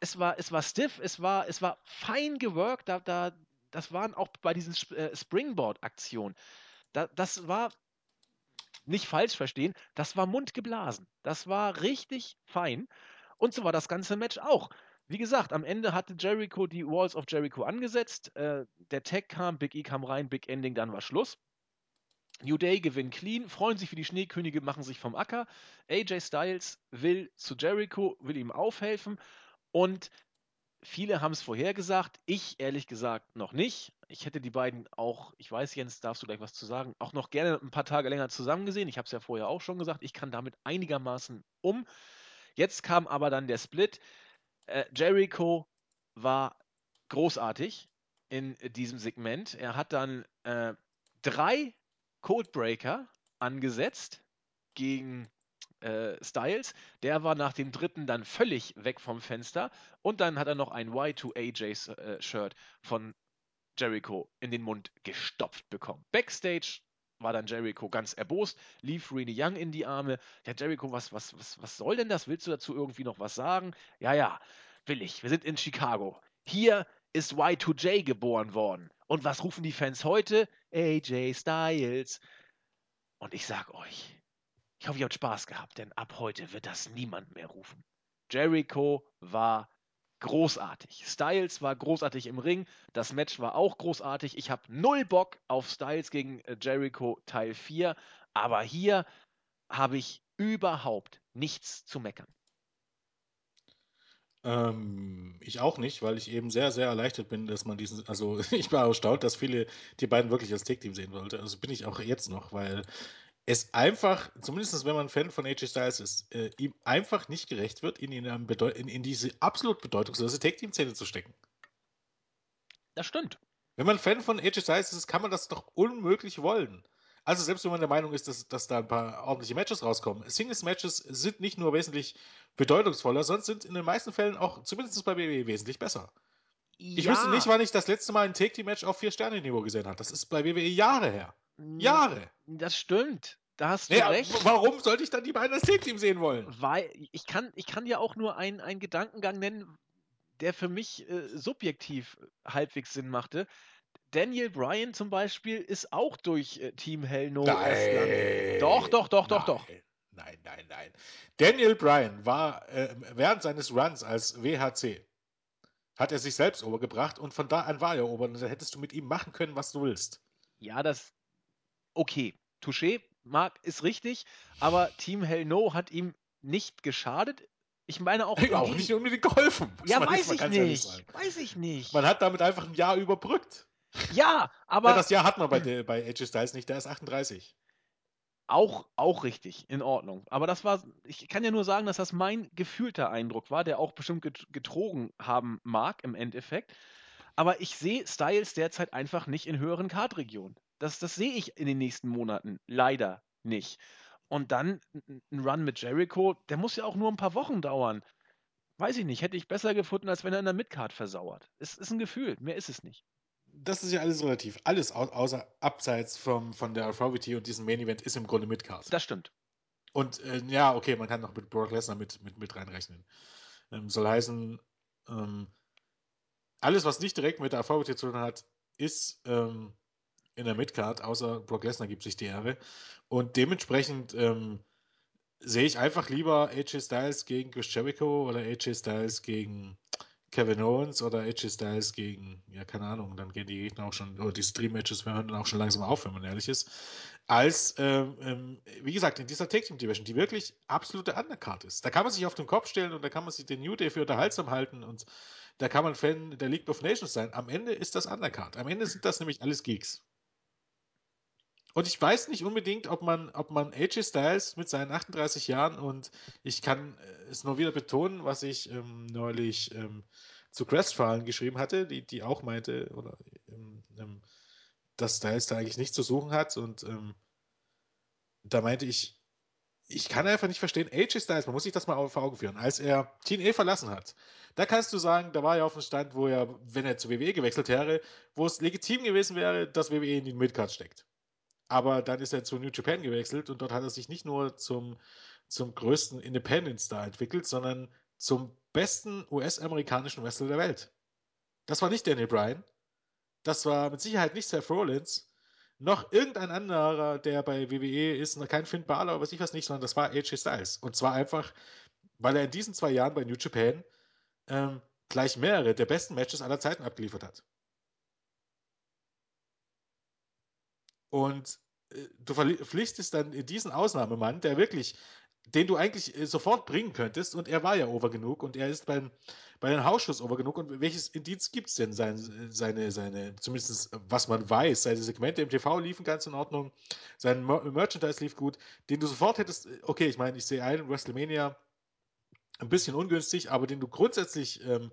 es, war, es war stiff, es war, es war fein geworkt. Da, da, das waren auch bei diesen äh, Springboard-Aktionen. Da, das war, nicht falsch verstehen, das war mundgeblasen. Das war richtig fein. Und so war das ganze Match auch. Wie gesagt, am Ende hatte Jericho die Walls of Jericho angesetzt. Äh, der Tag kam, Big E kam rein, Big Ending, dann war Schluss. New Day gewinnt clean, freuen sich für die Schneekönige, machen sich vom Acker. AJ Styles will zu Jericho, will ihm aufhelfen. Und viele haben es vorhergesagt. Ich ehrlich gesagt noch nicht. Ich hätte die beiden auch, ich weiß, Jens, darfst du gleich was zu sagen, auch noch gerne ein paar Tage länger zusammen gesehen. Ich habe es ja vorher auch schon gesagt. Ich kann damit einigermaßen um. Jetzt kam aber dann der Split. Äh, Jericho war großartig in diesem Segment. Er hat dann äh, drei Codebreaker angesetzt gegen äh, Styles. Der war nach dem dritten dann völlig weg vom Fenster. Und dann hat er noch ein Y2AJ-Shirt äh, von Jericho in den Mund gestopft bekommen. Backstage war dann Jericho ganz erbost, lief Renee Young in die Arme. Ja, Jericho, was, was, was, was soll denn das? Willst du dazu irgendwie noch was sagen? Ja, ja, will ich. Wir sind in Chicago. Hier ist Y2J geboren worden. Und was rufen die Fans heute? AJ Styles. Und ich sag euch, ich hoffe, ihr habt Spaß gehabt, denn ab heute wird das niemand mehr rufen. Jericho war großartig. Styles war großartig im Ring. Das Match war auch großartig. Ich habe null Bock auf Styles gegen äh, Jericho Teil 4. Aber hier habe ich überhaupt nichts zu meckern. Ähm, ich auch nicht, weil ich eben sehr, sehr erleichtert bin, dass man diesen, also [LAUGHS] ich war erstaunt, dass viele die beiden wirklich als Take-Team sehen wollte. Also bin ich auch jetzt noch, weil es einfach, zumindest wenn man Fan von AJ Styles ist, äh, ihm einfach nicht gerecht wird, ihn in, in, in diese absolut bedeutungslose Take-Team-Szene zu stecken. Das stimmt. Wenn man Fan von AJ Styles ist, kann man das doch unmöglich wollen. Also selbst wenn man der Meinung ist, dass, dass da ein paar ordentliche Matches rauskommen. Singles-Matches sind nicht nur wesentlich bedeutungsvoller, sondern sind in den meisten Fällen auch, zumindest bei WWE, wesentlich besser. Ja. Ich wüsste nicht, wann ich das letzte Mal ein Take-Team-Match auf 4-Sterne-Niveau gesehen habe. Das ist bei WWE Jahre her. Jahre. Das stimmt. Da hast du ja, recht. Warum sollte ich dann die beiden als Tag-Team sehen wollen? Weil ich kann, ich kann ja auch nur einen Gedankengang nennen, der für mich äh, subjektiv halbwegs Sinn machte. Daniel Bryan zum Beispiel ist auch durch äh, Team Hell No nein, Doch, doch, doch, doch, doch. Nein, nein, nein. Daniel Bryan war äh, während seines Runs als WHC hat er sich selbst obergebracht und von da an war er ober und dann hättest du mit ihm machen können, was du willst. Ja, das. Okay. Touché, Marc, ist richtig, aber Team Hell No hat ihm nicht geschadet. Ich meine auch. [LAUGHS] Hey, auch nicht unbedingt geholfen. Ja, weiß ich nicht. Weiß ich nicht. Man hat damit einfach ein Jahr überbrückt. Ja, aber. ja, das Jahr hat man bei, der, bei AJ Styles nicht, der ist 38. Auch, auch richtig, in Ordnung. Aber das war, ich kann ja nur sagen, dass das mein gefühlter Eindruck war, der auch bestimmt get- getrogen haben mag im Endeffekt. Aber ich sehe Styles derzeit einfach nicht in höheren Kartregionen. Das, das sehe ich in den nächsten Monaten leider nicht. Und dann ein Run mit Jericho, der muss ja auch nur ein paar Wochen dauern. Weiß ich nicht, hätte ich besser gefunden, als wenn er in der Midcard versauert. Es ist ein Gefühl, mehr ist es nicht. Das ist ja alles relativ. Alles au außer abseits vom, von der Authority und diesem Main Event ist im Grunde Midcard. Das stimmt. Und äh, ja, okay, man kann noch mit Brock Lesnar mit, mit, mit reinrechnen. Ähm, soll heißen, ähm, alles, was nicht direkt mit der Authority zu tun hat, ist ähm, in der Midcard, außer Brock Lesnar gibt sich die Ehre. Und dementsprechend ähm, sehe ich einfach lieber AJ Styles gegen Chris Jericho oder AJ Styles gegen Kevin Owens oder AJ Styles gegen, ja, keine Ahnung, dann gehen die Gegner auch schon, oder die Stream-Matches hören dann auch schon langsam auf, wenn man ehrlich ist. Als, ähm, ähm, wie gesagt, in dieser Tag Team Division, die wirklich absolute Undercard ist. Da kann man sich auf den Kopf stellen und da kann man sich den New Day für unterhaltsam halten und da kann man Fan der League of Nations sein. Am Ende ist das Undercard. Am Ende sind das nämlich alles Geeks. Und ich weiß nicht unbedingt, ob man, ob man AJ Styles mit seinen 38 Jahren und ich kann äh, es nur wieder betonen, was ich ähm, neulich ähm, zu Crestfallen geschrieben hatte, die, die auch meinte, oder ähm, ähm, dass Styles da eigentlich nichts zu suchen hat. Und ähm, da meinte ich, ich kann einfach nicht verstehen, AJ Styles, man muss sich das mal vor Augen führen, als er TNA verlassen hat, da kannst du sagen, da war er auf dem Stand, wo er, wenn er zu WWE gewechselt wäre, wo es legitim gewesen wäre, dass WWE in den Midcard steckt. Aber dann ist er zu New Japan gewechselt und dort hat er sich nicht nur zum, zum größten Independent-Star entwickelt, sondern zum besten US-amerikanischen Wrestler der Welt. Das war nicht Daniel Bryan. Das war mit Sicherheit nicht Seth Rollins. Noch irgendein anderer, der bei WWE ist, noch kein Finn Balor was ich was nicht, sondern das war AJ Styles. Und zwar einfach, weil er in diesen zwei Jahren bei New Japan ähm, gleich mehrere der besten Matches aller Zeiten abgeliefert hat. Und äh, du verpflichtest dann diesen Ausnahmemann, der wirklich, den du eigentlich äh, sofort bringen könntest, und er war ja over genug und er ist beim, bei den Hausschuss over genug. Und welches Indiz gibt es denn? Sein, seine, seine, zumindest was man weiß, seine Segmente im TV liefen ganz in Ordnung, sein Mer Merchandise lief gut, den du sofort hättest, äh, okay, ich meine, ich sehe einen WrestleMania ein bisschen ungünstig, aber den du grundsätzlich ähm,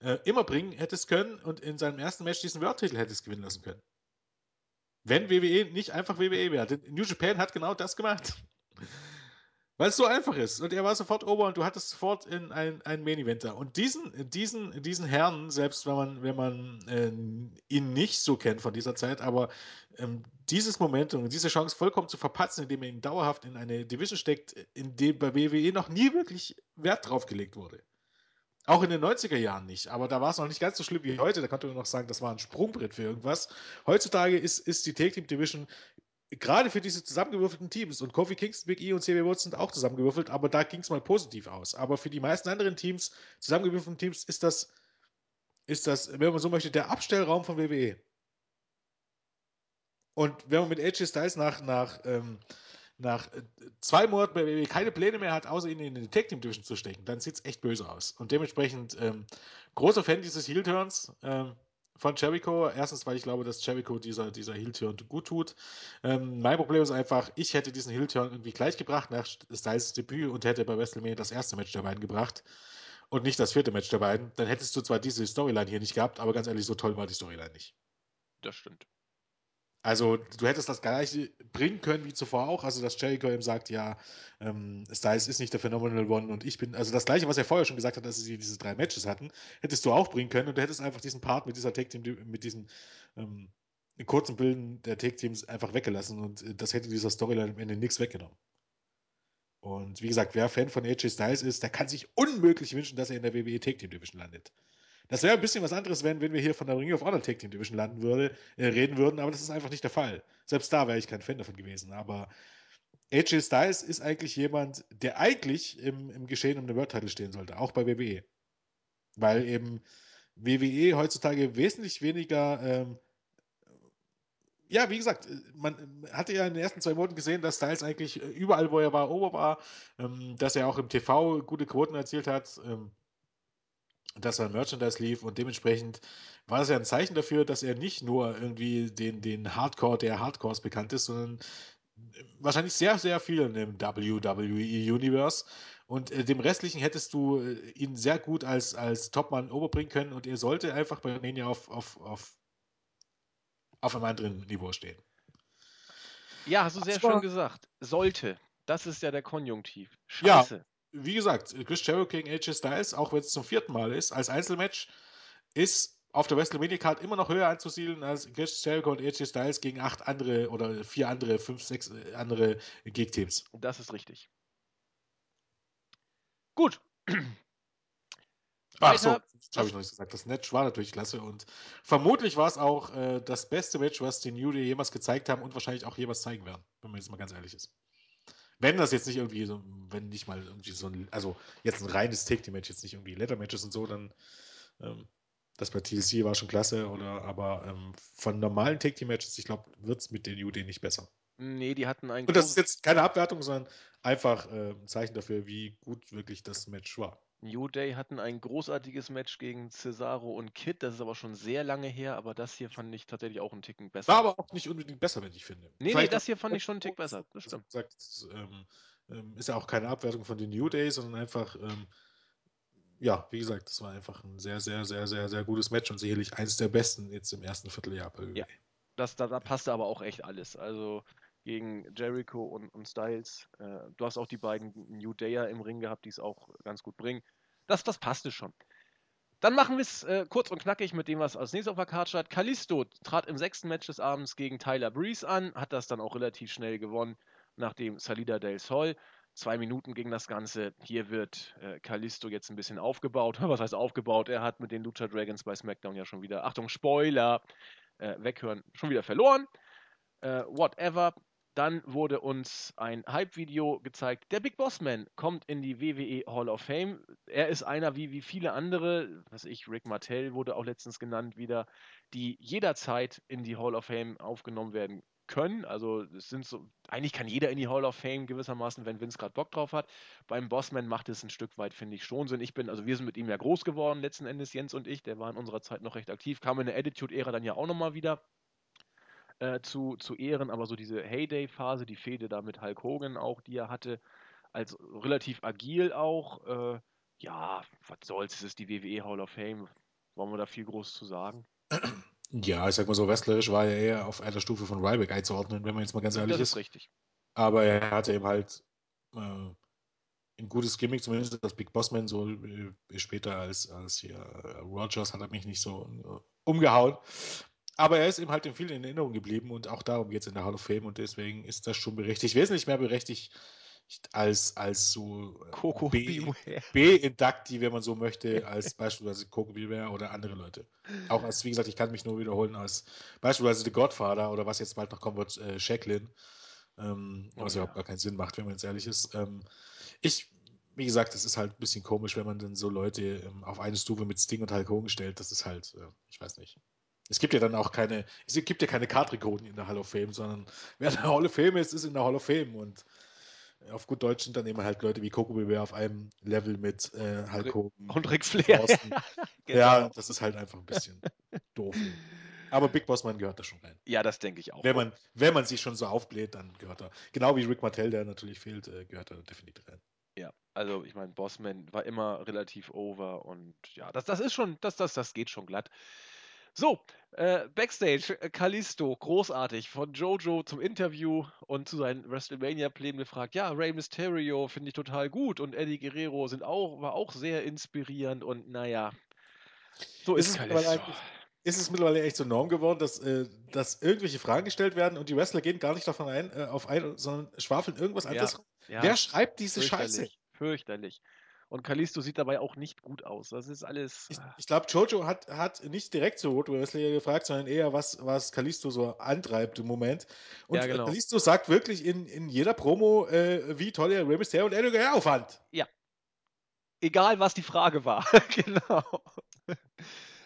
äh, immer bringen hättest können und in seinem ersten Match diesen World-Titel hättest gewinnen lassen können. Wenn WWE nicht einfach WWE wäre. New Japan hat genau das gemacht. Weil es so einfach ist. Und er war sofort ober und du hattest sofort in ein, ein Main Eventer. Und diesen, diesen, diesen Herrn, selbst wenn man, wenn man äh, ihn nicht so kennt von dieser Zeit, aber ähm, dieses Momentum diese Chance vollkommen zu verpatzen, indem er ihn dauerhaft in eine Division steckt, in dem bei WWE noch nie wirklich Wert drauf gelegt wurde. Auch in den 90er Jahren nicht, aber da war es noch nicht ganz so schlimm wie heute. Da konnte man noch sagen, das war ein Sprungbrett für irgendwas. Heutzutage ist, ist die Take Team Division gerade für diese zusammengewürfelten Teams und Kofi Kingston, Big E und CB Woods sind auch zusammengewürfelt, aber da ging es mal positiv aus. Aber für die meisten anderen Teams, zusammengewürfelten Teams, ist das, ist das, wenn man so möchte, der Abstellraum von WWE. Und wenn man mit AJ Styles nach, nach ähm, nach äh, zwei Monaten bei WWE keine Pläne mehr hat, außer ihn in die Tag Team Division zu stecken, dann sieht es echt böse aus. Und dementsprechend ähm, großer Fan dieses Heel Turns ähm, von Jericho. Erstens, weil ich glaube, dass Jericho dieser, dieser Heel Turn gut tut. Ähm, mein Problem ist einfach, ich hätte diesen Heel Turn irgendwie gleich gebracht nach Styles Debüt und hätte bei WrestleMania das erste Match der beiden gebracht und nicht das vierte Match der beiden. Dann hättest du zwar diese Storyline hier nicht gehabt, aber ganz ehrlich, so toll war die Storyline nicht. Das stimmt. Also du hättest das gleiche bringen können wie zuvor auch, also dass Jericho ihm sagt, ja, ähm, Styles ist nicht der Phenomenal One und ich bin, also das gleiche, was er vorher schon gesagt hat, dass sie diese drei Matches hatten, hättest du auch bringen können und du hättest einfach diesen Part mit dieser Tag Team, mit diesen ähm, kurzen Bilden der Tag Teams einfach weggelassen und das hätte dieser Storyline am Ende nichts weggenommen. Und wie gesagt, wer Fan von AJ Styles ist, der kann sich unmöglich wünschen, dass er in der WWE Tag Team Division landet. Das wäre ein bisschen was anderes, wenn, wenn wir hier von der Ring of Honor Tag Team Division landen würde, äh, reden würden, aber das ist einfach nicht der Fall. Selbst da wäre ich kein Fan davon gewesen. Aber AJ Styles ist eigentlich jemand, der eigentlich im, im Geschehen um den World Title stehen sollte, auch bei WWE. Weil eben WWE heutzutage wesentlich weniger ähm, ja, wie gesagt, man hatte ja in den ersten zwei Monaten gesehen, dass Styles eigentlich überall, wo er war, ober war, ähm, dass er auch im TV gute Quoten erzielt hat, ähm, dass er Merchandise lief und dementsprechend war das ja ein Zeichen dafür, dass er nicht nur irgendwie den, den Hardcore der Hardcores bekannt ist, sondern wahrscheinlich sehr, sehr vielen im WWE-Universe. Und äh, dem Restlichen hättest du äh, ihn sehr gut als, als Topmann overbringen können und er sollte einfach bei Mania auf, auf, auf, auf einem anderen Niveau stehen. Ja, hast du sehr schön gesagt. Sollte. Das ist ja der Konjunktiv. Ja. Wie gesagt, Chris Jericho gegen AJ Styles, auch wenn es zum vierten Mal ist, als Einzelmatch, ist auf der WrestleMania Card immer noch höher anzusiedeln als Chris Jericho und AJ Styles gegen acht andere oder vier andere, fünf, sechs andere Geek-Teams. Das ist richtig. Gut. Ach so, das habe ich noch nicht gesagt. Das Match war natürlich klasse und vermutlich war es auch äh, das beste Match, was die New Day jemals gezeigt haben und wahrscheinlich auch jemals zeigen werden, wenn man jetzt mal ganz ehrlich ist. Wenn das jetzt nicht irgendwie so, wenn nicht mal irgendwie so ein, also jetzt ein reines Take-Team-Match, jetzt nicht irgendwie Leather-Matches und so, dann ähm, das bei TLC war schon klasse, oder aber ähm, von normalen Take-Team-Matches, ich glaube, wird es mit den Day nicht besser. Nee, die hatten ein Und das ist jetzt keine Abwertung, sondern einfach äh, ein Zeichen dafür, wie gut wirklich das Match war. New Day hatten ein großartiges Match gegen Cesaro und Kid. Das ist aber schon sehr lange her, aber das hier fand ich tatsächlich auch einen Ticken besser. War aber auch nicht unbedingt besser, wenn ich finde. nee, nee, das hier fand ich schon einen Tick besser. Das stimmt. das, ähm, ähm, ist ja auch keine Abwertung von den New Day, sondern einfach, ähm, ja, wie gesagt, das war einfach ein sehr, sehr, sehr, sehr, sehr gutes Match und sicherlich eines der besten jetzt im ersten Vierteljahr. Ja. Das, da, da passte aber auch echt alles. Also gegen Jericho und, und Styles. Äh, du hast auch die beiden New Dayer im Ring gehabt, die es auch ganz gut bringen. Das, das passte schon. Dann machen wir es äh, kurz und knackig mit dem, was als nächstes auf der Karte steht. Kalisto trat im sechsten Match des Abends gegen Tyler Breeze an, hat das dann auch relativ schnell gewonnen, nachdem Salida Del Sol. Zwei Minuten ging das Ganze. Hier wird äh, Kalisto jetzt ein bisschen aufgebaut. [LAUGHS] Was heißt aufgebaut? Er hat mit den Lucha Dragons bei SmackDown ja schon wieder, Achtung, Spoiler, äh, weghören, schon wieder verloren. Äh, whatever. Dann wurde uns ein Hype-Video gezeigt. Der Big Boss Man kommt in die WWE Hall of Fame. Er ist einer wie, wie viele andere, was ich, Rick Martell wurde auch letztens genannt wieder, die jederzeit in die Hall of Fame aufgenommen werden können. Also es sind so, eigentlich kann jeder in die Hall of Fame gewissermaßen, wenn Vince gerade Bock drauf hat. Beim Bossman macht es ein Stück weit, finde ich, schon Sinn. Ich bin, also wir sind mit ihm ja groß geworden, letzten Endes, Jens und ich, der war in unserer Zeit noch recht aktiv, kam in der Attitude-Ära dann ja auch nochmal wieder äh, zu, zu Ehren, aber so diese Heyday-Phase, die Fehde da mit Hulk Hogan auch, die er hatte, als relativ agil auch, äh, ja, was soll's, es ist die WWE Hall of Fame. Wollen wir da viel groß zu sagen? Ja, ich sag mal so, wrestlerisch war er eher auf einer Stufe von Ryback einzuordnen, wenn man jetzt mal ganz ehrlich das ist ist. richtig. Aber er hatte eben halt äh, ein gutes Gimmick, zumindest als Big Bossman, so äh, später als, als hier äh, Rogers hat er mich nicht so äh, umgehauen. Aber er ist eben halt in vielen in Erinnerung geblieben und auch darum geht es in der Hall of Fame und deswegen ist das schon berechtigt. Wesentlich mehr berechtigt als, als so äh, Coco. B-Inductee, wenn man so möchte, als [LAUGHS] beispielsweise Coco Beware oder andere Leute. Auch als, wie gesagt, ich kann mich nur wiederholen, als beispielsweise The Godfather oder was jetzt bald noch kommen wird, äh, Shacklin, ähm, Oh was ja. überhaupt gar keinen Sinn macht, wenn man jetzt ehrlich ist. Ähm, ich, wie gesagt, es ist halt ein bisschen komisch, wenn man dann so Leute ähm, auf eine Stufe mit Sting und Hulk Hogan stellt. Das ist halt, äh, ich weiß nicht. Es gibt ja dann auch keine, es gibt ja keine Kartrekorden in der Hall of Fame, sondern [LAUGHS] wer in der Hall of Fame ist, ist in der Hall of Fame und auf gut Deutsch sind dann eben halt Leute wie Coco Beware auf einem Level mit äh, Hulk Hogan. Und Ric Flair. [LAUGHS] Genau. Ja, das ist halt einfach ein bisschen doof. Aber Big Boss Man gehört da schon rein. ja, das denke ich auch. Wenn man, wenn man sich schon so aufbläht, dann gehört er. Genau wie Rick Martell, der natürlich fehlt, äh, gehört er definitiv rein. Ja, also ich meine, Bossman war immer relativ over und ja, das, das ist schon, das, das, das geht schon glatt. So, äh, Backstage, äh, Kalisto, großartig, von Jojo zum Interview und zu seinen WrestleMania-Plänen gefragt, ja, Rey Mysterio finde ich total gut und Eddie Guerrero sind auch, war auch sehr inspirierend und naja, so Ist ist, es mittlerweile Kalisto. Ist es mittlerweile echt so Norm geworden, dass, äh, dass irgendwelche Fragen gestellt werden und die Wrestler gehen gar nicht davon ein, äh, auf ein, sondern schwafeln irgendwas anderes? rum? Ja, Wer schreibt diese Scheiße? fürchterlich, fürchterlich. Und Kalisto sieht dabei auch nicht gut aus. Das ist alles. Ich, ah, ich glaube, Jojo hat, hat nicht direkt so Road Wrestler gefragt, sondern eher, was, was Kalisto so antreibt im Moment. Und Ja, genau. äh, Kalisto sagt wirklich in, in jeder Promo, äh, wie toll er Rey Mysterio und Eddie Guerrero fand. Egal, was die Frage war. [LAUGHS] genau.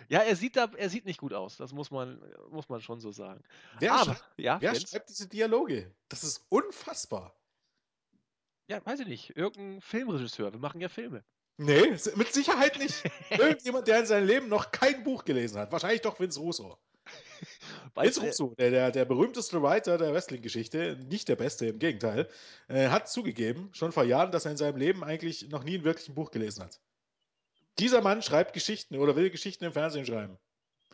Ja, er sieht da, er sieht nicht gut aus. Das muss man, muss man schon so sagen. Wer, Aber, schreibt, ja, wer schreibt diese Dialoge? Das ist unfassbar. Ja, weiß ich nicht. Irgendein Filmregisseur. Wir machen ja Filme. Nee, mit Sicherheit nicht. [LAUGHS] Irgendjemand, der in seinem Leben noch kein Buch gelesen hat. Wahrscheinlich doch Vince Russo. [LAUGHS] Vince Russo, der, der, der berühmteste Writer der Wrestling-Geschichte, nicht der beste, im Gegenteil, äh, hat zugegeben, schon vor Jahren, dass er in seinem Leben eigentlich noch nie ein wirkliches Buch gelesen hat. Dieser Mann schreibt Geschichten oder will Geschichten im Fernsehen schreiben.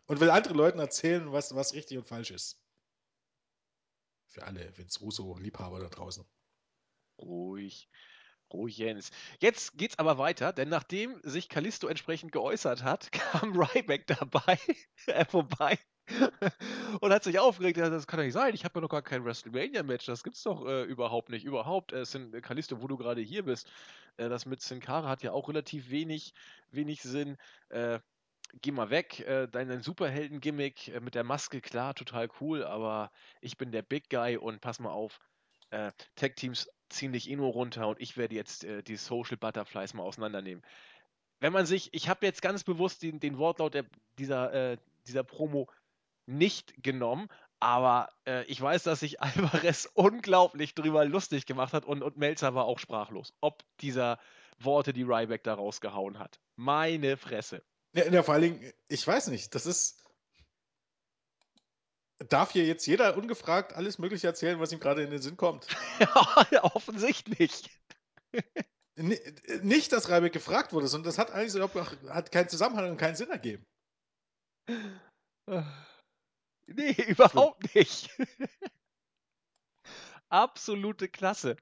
Und will anderen Leuten erzählen, was, was richtig und falsch ist. Für alle Vince Russo-Liebhaber da draußen. Ruhig. Ruhig, Jens. Jetzt geht's aber weiter, denn nachdem sich Callisto entsprechend geäußert hat, [LAUGHS] kam Ryback dabei, [LAUGHS] äh, vorbei [LAUGHS] und hat sich aufgeregt. Das kann doch nicht sein. Ich habe ja noch gar kein WrestleMania-Match. Das gibt's doch äh, überhaupt nicht. Überhaupt. Äh, Sin, äh, Callisto, wo du gerade hier bist, äh, das mit Sin Cara hat ja auch relativ wenig, wenig Sinn. Äh, geh mal weg. Äh, dein, dein Superhelden-Gimmick äh, mit der Maske, klar, total cool, aber ich bin der Big Guy und pass mal auf. Äh, Tech-Teams ziehen dich eh nur runter und ich werde jetzt äh, die Social Butterflies mal auseinandernehmen. Wenn man sich, ich habe jetzt ganz bewusst den, den Wortlaut der, dieser, äh, dieser Promo nicht genommen, aber äh, ich weiß, dass sich [LAUGHS] Alvarez unglaublich drüber lustig gemacht hat und, und Melzer war auch sprachlos, ob dieser Worte, die Ryback da rausgehauen hat. Meine Fresse. Ja, ja, vor allen Dingen, ich weiß nicht, das ist. Darf hier jetzt jeder ungefragt alles Mögliche erzählen, was ihm gerade in den Sinn kommt? [LAUGHS] ja, offensichtlich. Nicht, dass Reibeck gefragt wurde, sondern das hat eigentlich so, hat keinen Zusammenhang und keinen Sinn ergeben. [SIGHS] Nee, überhaupt nicht. [LAUGHS] Absolute Klasse.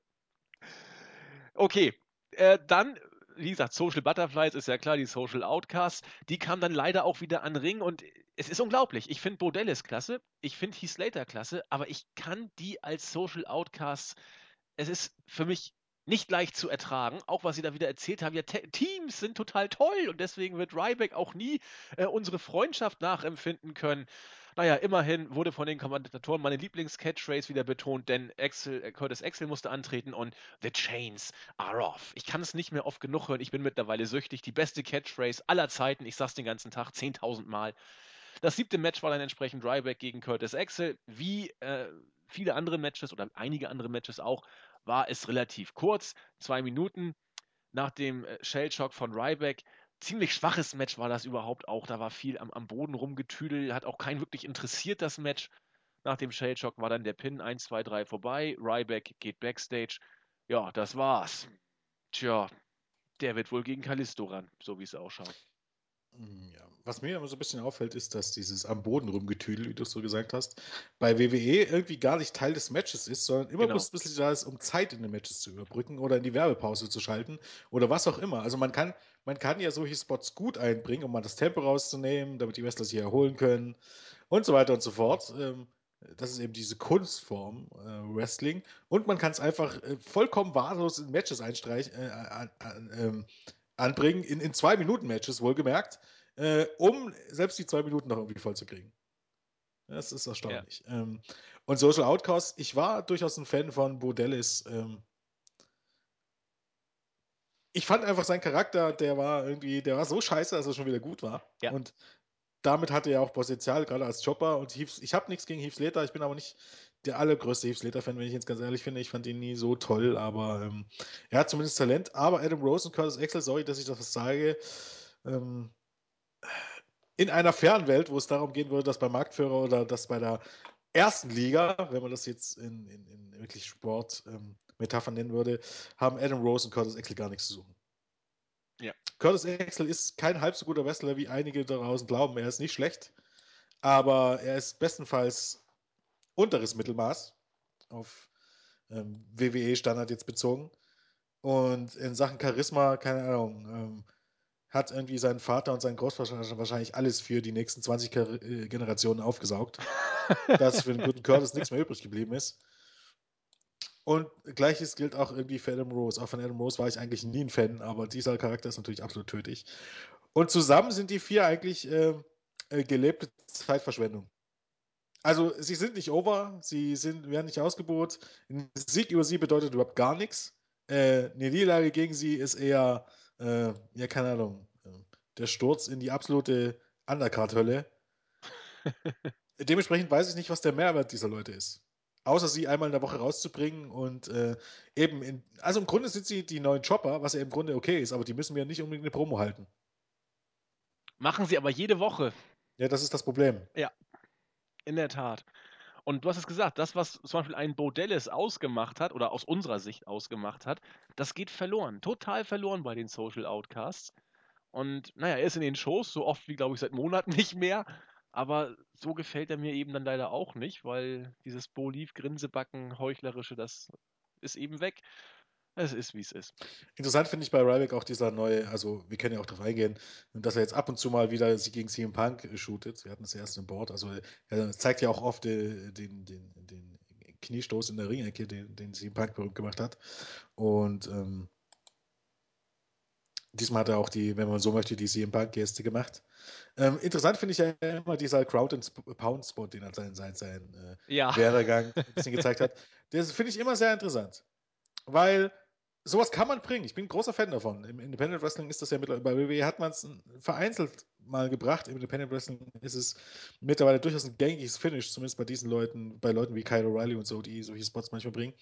Okay, äh, dann, wie gesagt, Social Butterflies ist ja klar, die Social Outcasts, die kamen dann leider auch wieder an Ring und es ist unglaublich. Ich finde Bordellis klasse, ich finde Heath Slater klasse, aber ich kann die als Social Outcasts, es ist für mich nicht leicht zu ertragen, auch was sie da wieder erzählt haben. Ja, Te Teams sind total toll und deswegen wird Ryback auch nie äh, unsere Freundschaft nachempfinden können. Naja, immerhin wurde von den Kommentatoren meine Lieblings-Catchphrase wieder betont, denn Axel, äh, Curtis Axel musste antreten und The Chains are off. Ich kann es nicht mehr oft genug hören, ich bin mittlerweile süchtig. Die beste Catchphrase aller Zeiten, ich sag's den ganzen Tag, 10.000 Mal. Das siebte Match war dann entsprechend Ryback gegen Curtis Axel. Wie äh, viele andere Matches oder einige andere Matches auch, war es relativ kurz. Zwei Minuten nach dem äh, Shellshock von Ryback. Ziemlich schwaches Match war das überhaupt auch. Da war viel am, am Boden rumgetüdelt, hat auch keinen wirklich interessiert, das Match. Nach dem Shellshock war dann der Pin 1, 2, 3 vorbei. Ryback geht Backstage. Ja, das war's. Tja, der wird wohl gegen Kalisto ran, so wie es ausschaut. Ja. Was mir immer so ein bisschen auffällt, ist, dass dieses am Boden rumgetüdel, wie du es so gesagt hast, bei WWE irgendwie gar nicht Teil des Matches ist, sondern immer Genau. bloß ein bisschen da ist, um Zeit in den Matches zu überbrücken oder in die Werbepause zu schalten oder was auch immer. Also man kann, man kann ja solche Spots gut einbringen, um mal das Tempo rauszunehmen, damit die Wrestler sich erholen können und so weiter und so fort. Ähm, das ist eben diese Kunstform äh, Wrestling. Und man kann es einfach äh, vollkommen wahllos in Matches einstreichen, äh, an, an, ähm, anbringen, in, in zwei Minuten Matches wohlgemerkt, äh, um selbst die zwei Minuten noch irgendwie voll zu kriegen. Das ist erstaunlich. Ja. Ähm, und Social Outcast, ich war durchaus ein Fan von Bodellis. Ähm, ich fand einfach seinen Charakter, der war irgendwie, der war so scheiße, dass er schon wieder gut war. Ja. Und damit hatte er auch Potenzial, gerade als Chopper. Und Heath, ich habe nichts gegen Heath Slater, ich bin aber nicht der allergrößte Heath Slater-Fan, wenn ich jetzt ganz ehrlich finde. Ich fand ihn nie so toll, aber ähm, er hat zumindest Talent. Aber Adam Rose und Curtis Axel, sorry, dass ich das sage, ähm, in einer fairen Welt, wo es darum gehen würde, dass beim Marktführer oder dass bei der ersten Liga, wenn man das jetzt in, in, in wirklich Sport-Metaphern ähm, nennen würde, haben Adam Rose und Curtis Axel gar nichts zu suchen. Ja. Curtis Axel ist kein halb so guter Wrestler, wie einige da draußen glauben. Er ist nicht schlecht, aber er ist bestenfalls unteres Mittelmaß auf ähm, WWE-Standard jetzt bezogen. Und in Sachen Charisma, keine Ahnung, ähm, hat irgendwie sein Vater und sein Großvater wahrscheinlich alles für die nächsten 20 Generationen aufgesaugt. [LAUGHS] dass für den guten Curtis nichts mehr übrig geblieben ist. Und gleiches gilt auch irgendwie für Adam Rose. Auch von Adam Rose war ich eigentlich nie ein Fan, aber dieser Charakter ist natürlich absolut tödlich. Und zusammen sind die vier eigentlich äh, äh, gelebte Zeitverschwendung. Also sie sind nicht over, sie sind, werden nicht ausgebucht. Ein Sieg über sie bedeutet überhaupt gar nichts. Äh, eine Niederlage gegen sie ist eher, äh, ja, keine Ahnung, der Sturz in die absolute Undercard-Hölle. [LAUGHS] Dementsprechend weiß ich nicht, was der Mehrwert dieser Leute ist. Außer sie einmal in der Woche rauszubringen und äh, eben in. Also im Grunde sind sie die neuen Chopper, was ja im Grunde okay ist, aber die müssen mir nicht unbedingt eine Promo halten. Machen sie aber jede Woche. Ja, das ist das Problem. In der Tat. Und du hast es gesagt, das, was zum Beispiel ein Bo Dallas ausgemacht hat, oder aus unserer Sicht ausgemacht hat, das geht verloren. Total verloren bei den Social Outcasts. Und naja, er ist in den Shows, so oft wie, glaube ich, seit Monaten [LAUGHS] nicht mehr. Aber so gefällt er mir eben dann leider auch nicht, weil dieses Bo Leaf, Grinsebacken, Heuchlerische, das ist eben weg. Es ist, wie es ist. Interessant finde ich bei Ryback auch dieser neue, also wir können ja auch darauf eingehen, dass er jetzt ab und zu mal wieder sie gegen CM Punk äh, shootet. Wir hatten es erst im Board. Also er zeigt ja auch oft äh, den, den, den Kniestoß in der Ringecke, den, den CM Punk berühmt gemacht hat. Und ähm, diesmal hat er auch die, wenn man so möchte, die CM Punk-Geste gemacht. Ähm, interessant finde ich ja immer dieser Crowd and Pound Spot, den er sein, sein, sein äh, Ja. Werdegang [LAUGHS] ein bisschen gezeigt hat. Das finde ich immer sehr interessant. Weil sowas kann man bringen. Ich bin ein großer Fan davon. Im Independent Wrestling ist das ja mittlerweile, bei WWE hat man es vereinzelt mal gebracht. Im Independent Wrestling ist es mittlerweile durchaus ein gängiges Finish, zumindest bei diesen Leuten, bei Leuten wie Kyle O'Reilly und so, die solche Spots manchmal bringen.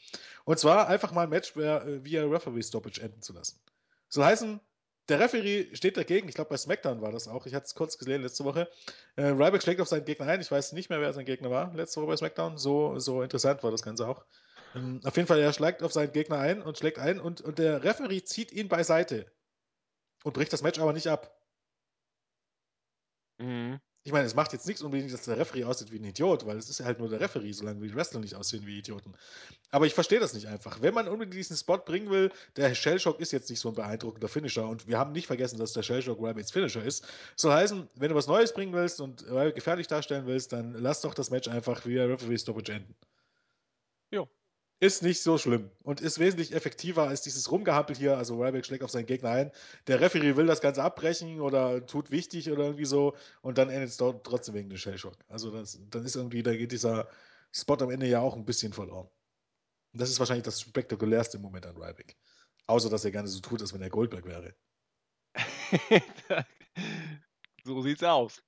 Und zwar einfach mal ein Match äh, via Referee Stoppage enden zu lassen. Soll heißen, der Referee steht dagegen. Ich glaube, bei SmackDown war das auch. Ich hatte es kurz gesehen letzte Woche. Äh, Ryback schlägt auf seinen Gegner ein. Ich weiß nicht mehr, wer sein Gegner war letzte Woche bei SmackDown. So, so interessant war das Ganze auch. Ähm, auf jeden Fall, er schlägt auf seinen Gegner ein und schlägt ein und, und der Referee zieht ihn beiseite und bricht das Match aber nicht ab. Mhm. Ich meine, es macht jetzt nichts unbedingt, dass der Referee aussieht wie ein Idiot, weil es ist ja halt nur der Referee, solange die Wrestler nicht aussehen wie Idioten. Aber ich verstehe das nicht einfach. Wenn man unbedingt diesen Spot bringen will, der Shellshock ist jetzt nicht so ein beeindruckender Finisher und wir haben nicht vergessen, dass der Shellshock Rabbits Finisher ist. Soll heißen, wenn du was Neues bringen willst und Rabbit gefährlich darstellen willst, dann lass doch das Match einfach via Referee Stoppage enden. Ist nicht so schlimm und ist wesentlich effektiver als dieses Rumgehampel hier. Also Ryback schlägt auf seinen Gegner ein. Der Referee will das Ganze abbrechen oder tut wichtig oder irgendwie so und dann endet es dort trotzdem wegen des Shellshock. Also das, dann ist irgendwie, da geht dieser Spot am Ende ja auch ein bisschen verloren. Und das ist wahrscheinlich das spektakulärste im Moment an Ryback. Außer, dass er gerne so tut, als wenn er Goldberg wäre. [LAUGHS] so sieht's aus.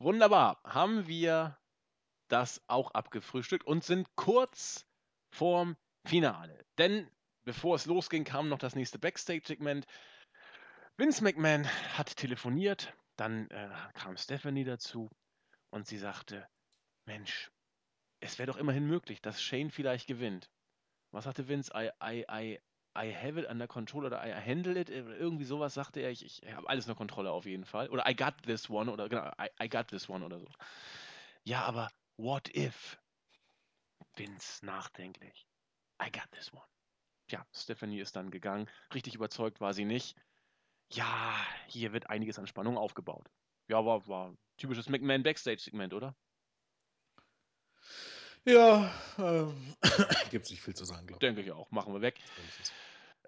Wunderbar. Haben wir das auch abgefrühstückt und sind kurz vorm Finale. Denn bevor es losging, kam noch das nächste Backstage-Segment. Vince McMahon hat telefoniert, dann äh, kam Stephanie dazu und sie sagte, Mensch, es wäre doch immerhin möglich, dass Shane vielleicht gewinnt. Was sagte Vince? I, I, I, I have it under control oder I handle it. Irgendwie sowas sagte er. Ich, ich habe alles unter Kontrolle auf jeden Fall. Oder I got this one oder genau, I, I got this one oder so. Ja, aber what if? Vince nachdenklich. I got this one. Tja, Stephanie ist dann gegangen. Richtig überzeugt war sie nicht. Ja, hier wird einiges an Spannung aufgebaut. Ja, war, war typisches McMahon Backstage-Segment, oder? Ja, ähm, [COUGHS] gibt es nicht viel zu sagen, glaube Denke ich auch. Machen wir weg. ich.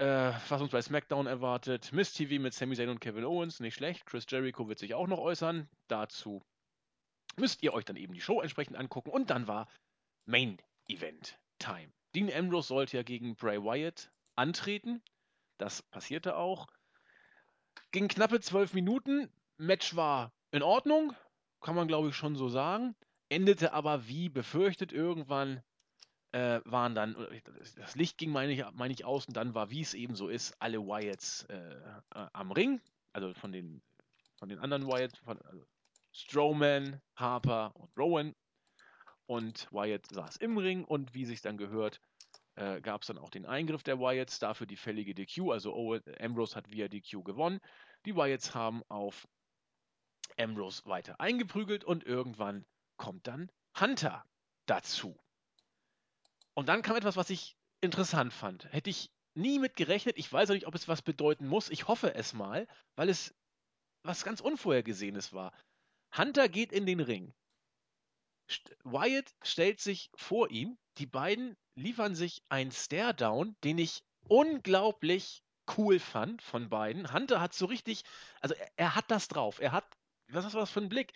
Äh, was uns bei SmackDown erwartet. Miss TV mit Sami Zayn und Kevin Owens, nicht schlecht. Chris Jericho wird sich auch noch äußern. Dazu müsst ihr euch dann eben die Show entsprechend angucken. Und dann war Main Event Time. Dean Ambrose sollte ja gegen Bray Wyatt antreten. Das passierte auch. Ging knappe zwölf Minuten. Match war in Ordnung, kann man glaube ich schon so sagen. Endete aber wie befürchtet irgendwann äh, waren dann, das Licht ging, meine ich, meine ich, aus und dann war, wie es eben so ist, alle Wyatts äh, am Ring, also von den, von den anderen Wyatt, von also Strowman, Harper und Rowan und Wyatt saß im Ring und wie sich dann gehört, äh, gab es dann auch den Eingriff der Wyatts, dafür die fällige DQ, also Owen, Ambrose hat via DQ gewonnen. Die Wyatts haben auf Ambrose weiter eingeprügelt und irgendwann kommt dann Hunter dazu. Und dann kam etwas, was ich interessant fand. Hätte ich nie mit gerechnet. Ich weiß auch nicht, ob es was bedeuten muss. Ich hoffe es mal, weil es was ganz Unvorhergesehenes war. Hunter geht in den Ring. Wyatt stellt sich vor ihm. Die beiden liefern sich einen Stare-Down, den ich unglaublich cool fand von beiden. Hunter hat so richtig, also er, er hat das drauf. Er hat, was ist das für ein Blick?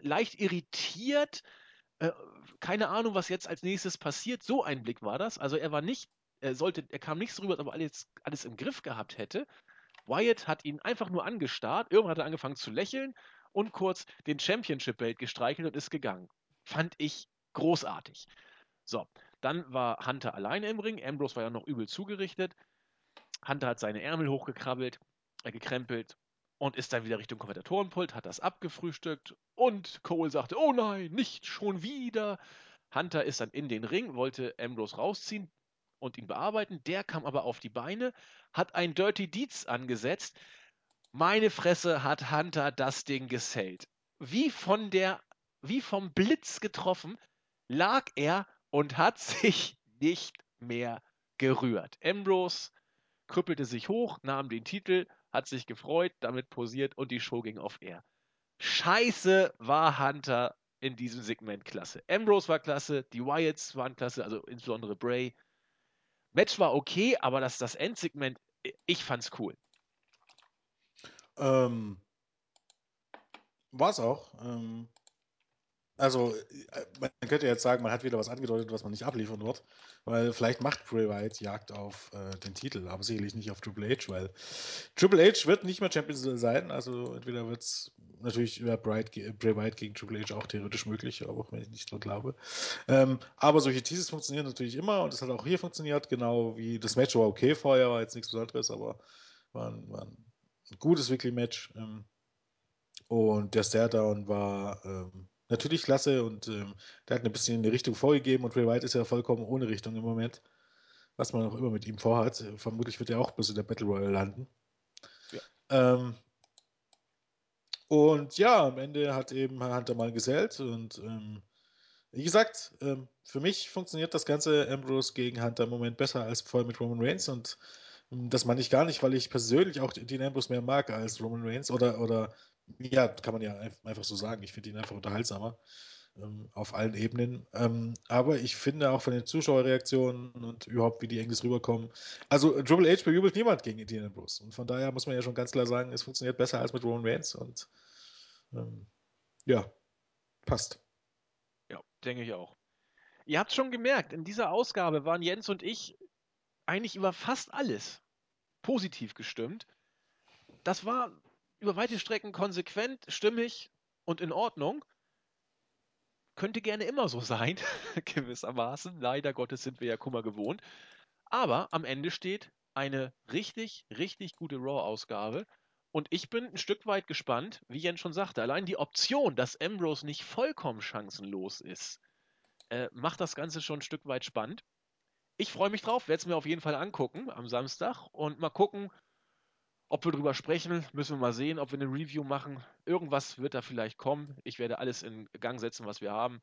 Leicht irritiert, äh, keine Ahnung, was jetzt als nächstes passiert. So ein Blick war das. Also er war nicht, er sollte, er kam nicht so rüber, als ob er alles, alles im Griff gehabt hätte. Wyatt hat ihn einfach nur angestarrt. Irgendwann hat er angefangen zu lächeln und kurz den Championship-Belt gestreichelt und ist gegangen. Fand ich großartig. So, dann war Hunter alleine im Ring. Ambrose war ja noch übel zugerichtet. Hunter hat seine Ärmel hochgekrabbelt, äh, gekrempelt und ist dann wieder Richtung Kommentatorenpult, hat das abgefrühstückt und Cole sagte, oh nein, nicht schon wieder. Hunter ist dann in den Ring, wollte Ambrose rausziehen und ihn bearbeiten. Der kam aber auf die Beine, hat ein Dirty Deeds angesetzt. Meine Fresse hat Hunter das Ding gesellt. Wie von der, wie vom Blitz getroffen, lag er und hat [LAUGHS] sich nicht mehr gerührt. Ambrose krüppelte sich hoch, nahm den Titel, hat sich gefreut, damit posiert und die Show ging auf Air. Scheiße war Hunter in diesem Segment klasse. Ambrose war klasse, die Wyatts waren klasse, also insbesondere Bray. Match war okay, aber das, das Endsegment, ich fand's cool. Ähm, war es auch. Ähm, also, äh, man könnte jetzt sagen, man hat wieder was angedeutet, was man nicht abliefern wird, weil vielleicht macht Bray Wyatt Jagd auf äh, den Titel, aber sicherlich nicht auf Triple H, weil Triple H wird nicht mehr Champion sein, also entweder wird es natürlich ja, Bray, Bray Wyatt gegen Triple H auch theoretisch möglich, auch wenn ich nicht so glaube. Ähm, aber solche Teases funktionieren natürlich immer und das hat auch hier funktioniert, genau wie das Match war okay vorher, war jetzt nichts Besonderes, aber war ein, war ein gutes Weekly Match. Ähm, und der Staredown war ähm, natürlich klasse und ähm, der hat ein bisschen eine Richtung vorgegeben und Ray White ist ja vollkommen ohne Richtung im Moment. Was man auch immer mit ihm vorhat. Vermutlich wird er auch bis in der Battle Royale landen. Ja. Ähm, und ja, am Ende hat eben Hunter mal gesellt und ähm, wie gesagt, ähm, für mich funktioniert das ganze Ambrose gegen Hunter im Moment besser als vorher mit Roman Reigns und das meine ich gar nicht, weil ich persönlich auch den Ambrose mehr mag als Roman Reigns oder, oder ja, kann man ja einfach so sagen. Ich finde ihn einfach unterhaltsamer ähm, auf allen Ebenen. Ähm, aber ich finde auch von den Zuschauerreaktionen und überhaupt, wie die Engels rüberkommen. Also Triple H bejubelt niemand gegen Dean Ambrose. Und von daher muss man ja schon ganz klar sagen, es funktioniert besser als mit Roman Reigns. Und ähm, ja, passt. Ja, denke ich auch. Ihr habt schon gemerkt, in dieser Ausgabe waren Jens und ich eigentlich über fast alles positiv gestimmt. Das war über weite Strecken konsequent, stimmig und in Ordnung. Könnte gerne immer so sein, [LAUGHS] gewissermaßen. Leider Gottes sind wir ja Kummer gewohnt. Aber am Ende steht eine richtig, richtig gute Raw-Ausgabe. Und ich bin ein Stück weit gespannt, wie Jens schon sagte. Allein die Option, dass Ambrose nicht vollkommen chancenlos ist, äh, macht das Ganze schon ein Stück weit spannend. Ich freue mich drauf, werde es mir auf jeden Fall angucken am Samstag und mal gucken, ob wir drüber sprechen, müssen wir mal sehen, ob wir eine Review machen. Irgendwas wird da vielleicht kommen. Ich werde alles in Gang setzen, was wir haben.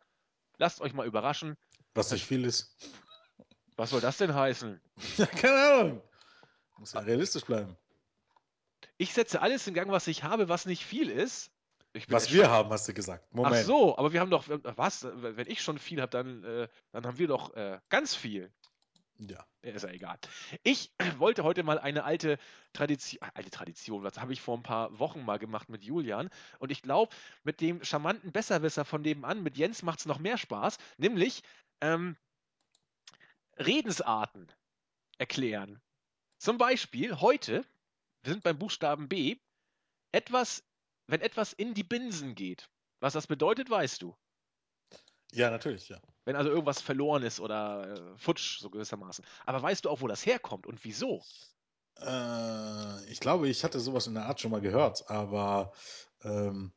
Lasst euch mal überraschen. Was nicht viel ist. Was soll das denn heißen? [LAUGHS] Ja, keine Ahnung. Muss ja realistisch bleiben. Ich setze alles in Gang, was ich habe, was nicht viel ist. was wir haben, hast du gesagt. Moment. Ach so, aber wir haben doch, was? Wenn ich schon viel habe, dann, äh, dann haben wir doch äh, ganz viel. Ja. Ist ja egal. Ich [CLEARS THROAT] wollte heute mal eine alte Tradition, alte Tradition, was habe ich vor ein paar Wochen mal gemacht mit Julian. Und ich glaube, mit dem charmanten Besserwisser von nebenan, mit Jens, macht es noch mehr Spaß. Nämlich ähm, Redensarten erklären. Zum Beispiel heute, wir sind beim Buchstaben B, etwas, wenn etwas in die Binsen geht. Was das bedeutet, weißt du. Ja, natürlich, ja. Wenn also irgendwas verloren ist oder äh, futsch, so gewissermaßen. Aber weißt du auch, wo das herkommt und wieso? Äh, ich glaube, ich hatte sowas in der Art schon mal gehört, aber ähm,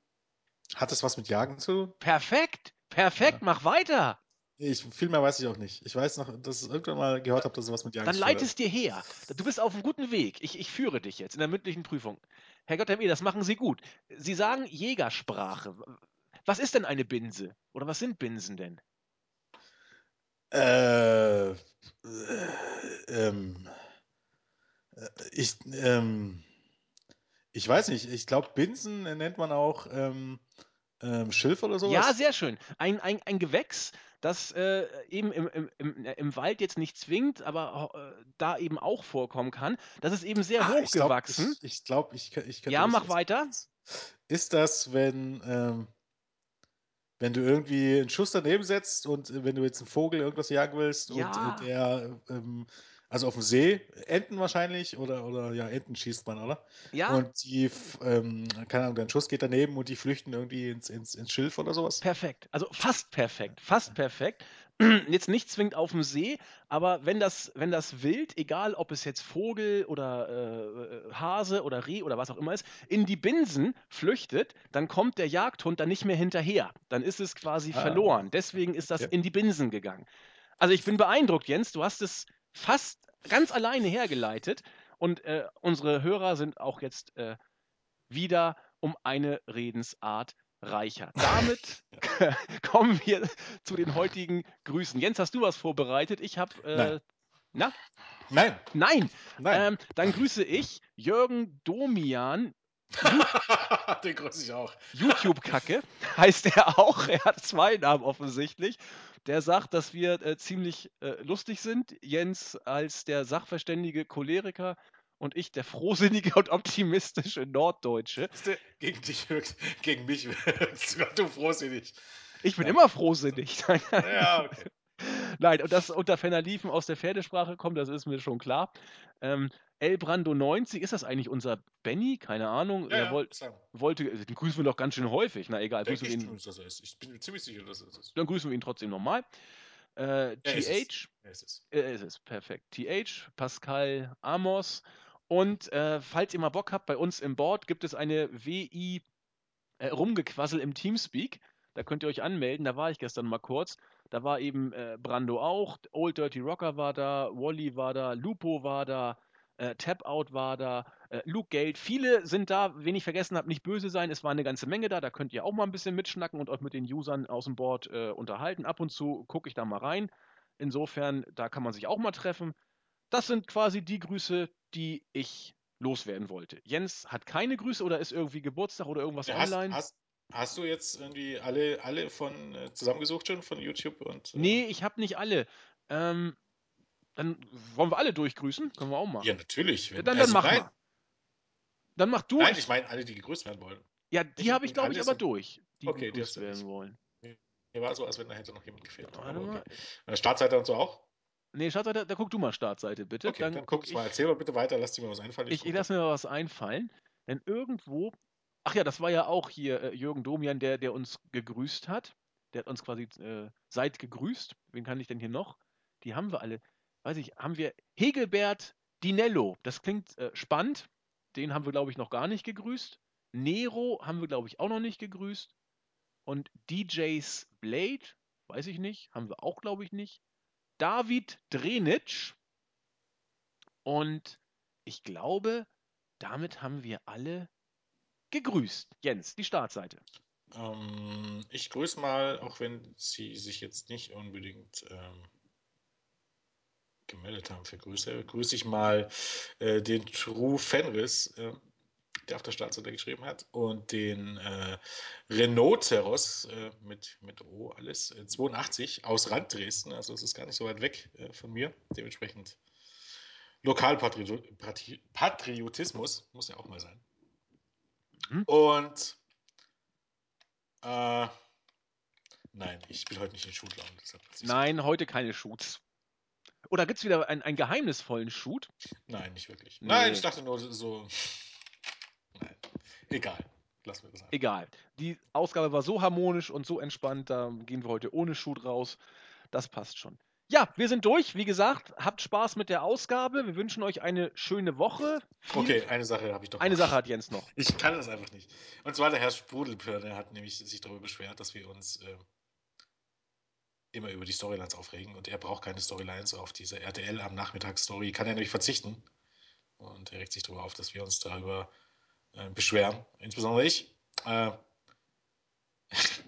hat es was mit Jagen zu tun? Perfekt! Perfekt, ja. mach weiter! Ich, viel mehr weiß ich auch nicht. Ich weiß noch, dass ich irgendwann mal gehört habe, dass es was mit Jagen Dann leite es dir her. Du bist auf einem guten Weg. Ich, ich führe dich jetzt in der mündlichen Prüfung. Herr Gott, Herr Mir, das machen Sie gut. Sie sagen Jägersprache. Was ist denn eine Binse? Oder was sind Binsen denn? Äh, äh, ähm, äh, ich, ähm, ich weiß nicht, ich glaube, Binsen nennt man auch ähm, ähm, Schilf oder sowas. Ja, sehr schön. Ein, ein, ein Gewächs, das äh, eben im, im, im, im, Wald jetzt nicht zwingt, aber äh, da eben auch vorkommen kann. Das ist eben sehr ah, hochgewachsen. Ich glaube, ich, ich, ich, ich Ja, mach weiter. Ist das, wenn ähm, wenn du irgendwie einen Schuss daneben setzt und äh, wenn du jetzt einen Vogel irgendwas jagen willst ja. und äh, der ähm, Also auf dem See, Enten wahrscheinlich, oder, oder ja, Enten schießt man, oder? Ja, Und die, ähm, keine Ahnung, dein Schuss geht daneben und die flüchten irgendwie ins, ins, ins Schilf oder sowas. perfekt. Also fast perfekt, fast perfekt. [CLEARS THROAT] Jetzt nicht zwingend auf dem See, aber wenn das, wenn das Wild, egal ob es jetzt Vogel oder äh, Hase oder Reh oder was auch immer ist, in die Binsen flüchtet, dann kommt der Jagdhund dann nicht mehr hinterher. Dann ist es quasi Ah, verloren. Deswegen ist das okay. in die Binsen gegangen. Also ich bin beeindruckt, Jens. Du hast es fast ganz alleine hergeleitet. Und äh, unsere Hörer sind auch jetzt äh, wieder um eine Redensart reicher. Damit [LAUGHS] kommen wir zu den heutigen Grüßen. Jens, hast du was vorbereitet? Ich habe. Äh, Nein. na? Nein, Nein. nein. Ähm, dann grüße ich Jürgen Domian. [LAUGHS] Den grüße ich auch. YouTube-Kacke [LAUGHS] heißt er auch. Er hat zwei Namen offensichtlich. Der sagt, dass wir äh, ziemlich äh, lustig sind. Jens als der sachverständige Choleriker und ich der frohsinnige und optimistische Norddeutsche. Gegen dich wirkt, gegen mich wirkst du frohsinnig. Ich bin Ja. immer frohsinnig. [LAUGHS] Ja, okay. Nein, und das unter Ferner Liefen aus der Pferdesprache kommt, das ist mir schon klar. Ähm, El Brando 90, ist das eigentlich unser Benny? Keine Ahnung. Ja, er ja, wollt, sagen. wollte, den grüßen wir doch ganz schön häufig. Na egal, grüßen wir ich ihn, dass er ist. Ich bin mir ziemlich sicher, dass er es ist. dann grüßen wir ihn trotzdem nochmal. Äh, Ja, ist es. TH, Ja, ist es. äh, ist es, perfekt. TH, Pascal Amos. Und äh, falls ihr mal Bock habt, bei uns im Board gibt es eine WI äh, Rumgequassel im Teamspeak. Da könnt ihr euch anmelden. Da war ich gestern mal kurz. Da war eben äh, Brando auch, Old Dirty Rocker war da, Wally war da, Lupo war da, äh, Tap Out war da, äh, Luke Geld. Viele sind da, wen ich vergessen habe, nicht böse sein. Es war eine ganze Menge da. Da könnt ihr auch mal ein bisschen mitschnacken und euch mit den Usern aus dem Board äh, unterhalten. Ab und zu gucke ich da mal rein. Insofern, da kann man sich auch mal treffen. Das sind quasi die Grüße, die ich loswerden wollte. Jens hat keine Grüße oder ist irgendwie Geburtstag oder irgendwas Ja, hast, online? hast, hast du jetzt irgendwie alle, alle von äh, zusammengesucht schon von YouTube und äh, Nee, ich habe nicht alle. Ähm, dann wollen wir alle durchgrüßen? Können wir auch machen. Ja, natürlich. Wenn, dann, dann also mach nein, mal. Dann mach du. nein, ich, ich meine alle, die gegrüßt werden wollen. ja, die habe ich, glaube ich, aber durch, die Okay, gegrüßt hast werden wollen. Mir war so, als wenn da hätte noch jemand gefehlt. Warte mal. okay. Äh, Startseite und so auch? Nee, Schatz, da, guck du mal Startseite, bitte. Okay, dann, dann guck ich mal. Erzähl mal bitte weiter, lass dir mal was einfallen. Ich, ich guck lasse mir mal was einfallen. Denn irgendwo. Ach ja, das war ja auch hier äh, Jürgen Domian, der, der uns gegrüßt hat. Der hat uns quasi äh, seit gegrüßt. Wen kann ich denn hier noch? Die haben wir alle. Weiß ich, haben wir Hegelbert Dinello. Das klingt äh, spannend. Den haben wir, glaube ich, noch gar nicht gegrüßt. Nero haben wir, glaube ich, auch noch nicht gegrüßt. Und DJs Blade, weiß ich nicht, haben wir auch, glaube ich, nicht. David Drenitsch. Und ich glaube, damit haben wir alle gegrüßt. Jens, die Startseite. Ähm, ich grüße mal, auch wenn Sie sich jetzt nicht unbedingt ähm, gemeldet haben für Grüße, grüße ich mal äh, den True Fenris, äh, der auf der Startseite geschrieben hat, und den äh, Renault Teros äh, mit, mit O alles, äh, 82 aus Rand Dresden, also es ist gar nicht so weit weg äh, von mir, dementsprechend Lokalpatriotismus muss ja auch mal sein. Mhm. Und äh, nein, ich bin heute nicht in Shootlaune. Nein, heute keine Shoots. Oder gibt es wieder einen, einen geheimnisvollen Shoot? Nein, nicht wirklich. Nee. Nein, ich dachte nur so. Nein, egal. Lassen wir das einfach. Egal. Die Ausgabe war so harmonisch und so entspannt, da gehen wir heute ohne Shoot raus. Das passt schon. Ja, wir sind durch. Wie gesagt, habt Spaß mit der Ausgabe. Wir wünschen euch eine schöne Woche. Viel- Okay, eine Sache habe ich doch. Eine noch. Sache hat Jens noch. Ich kann das einfach nicht. Und zwar der Herr Sprudelpör, der hat nämlich sich darüber beschwert, dass wir uns äh, immer über die Storylines aufregen und er braucht keine Storylines auf diese RTL am Nachmittag Story, kann er nämlich verzichten. Und er regt sich darüber auf, dass wir uns darüber äh, beschweren, insbesondere ich. Äh, [LAUGHS]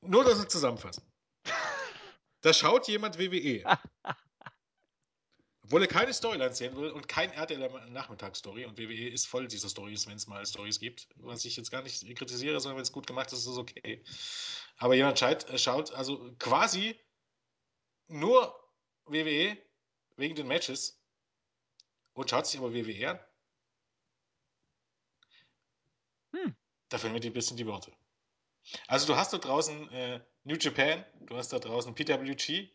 Nur das zusammenfassen. Da schaut jemand WWE. [LAUGHS] Obwohl er keine Storylines sehen will und kein RTL Nachmittagsstory und WWE ist voll dieser Stories, wenn es mal Stories gibt. Was ich jetzt gar nicht kritisiere, sondern wenn es gut gemacht ist, ist es okay. Aber jemand schaut, schaut also quasi nur WWE wegen den Matches und schaut sich aber WWE an. Da fehlen mir die bisschen die Worte. Also du hast da draußen äh, New Japan, du hast da draußen PWG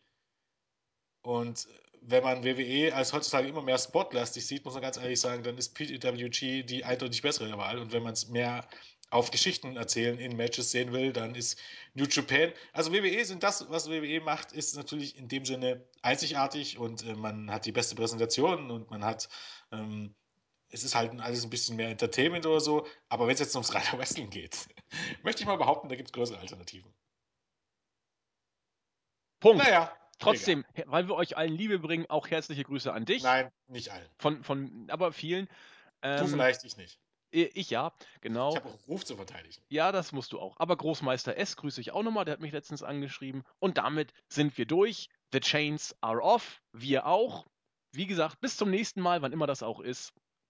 und wenn man WWE als heutzutage immer mehr sportlastig sieht, muss man ganz ehrlich sagen, dann ist PWG die eindeutig bessere Wahl. Und wenn man es mehr auf Geschichten erzählen in Matches sehen will, dann ist New Japan. Also WWE sind das, was WWE macht, ist natürlich in dem Sinne einzigartig und äh, man hat die beste Präsentation und man hat ähm, es ist halt alles ein bisschen mehr Entertainment oder so, aber wenn es jetzt ums reine [LAUGHS] Wrestling geht, möchte ich mal behaupten, da gibt es größere Alternativen. Punkt. Naja, Trotzdem, he- weil wir euch allen Liebe bringen, auch herzliche Grüße an dich. Nein, nicht allen. Von, von, aber vielen. du Ähm, vielleicht, ich nicht. Ich ja, Ich genau. habe auch einen Ruf zu verteidigen. Ja, das musst du auch. Aber Großmeister S grüße ich auch nochmal, der hat mich letztens angeschrieben. Und damit sind wir durch. The Chains are off. Wir auch. Wie gesagt, bis zum nächsten Mal, wann immer das auch ist.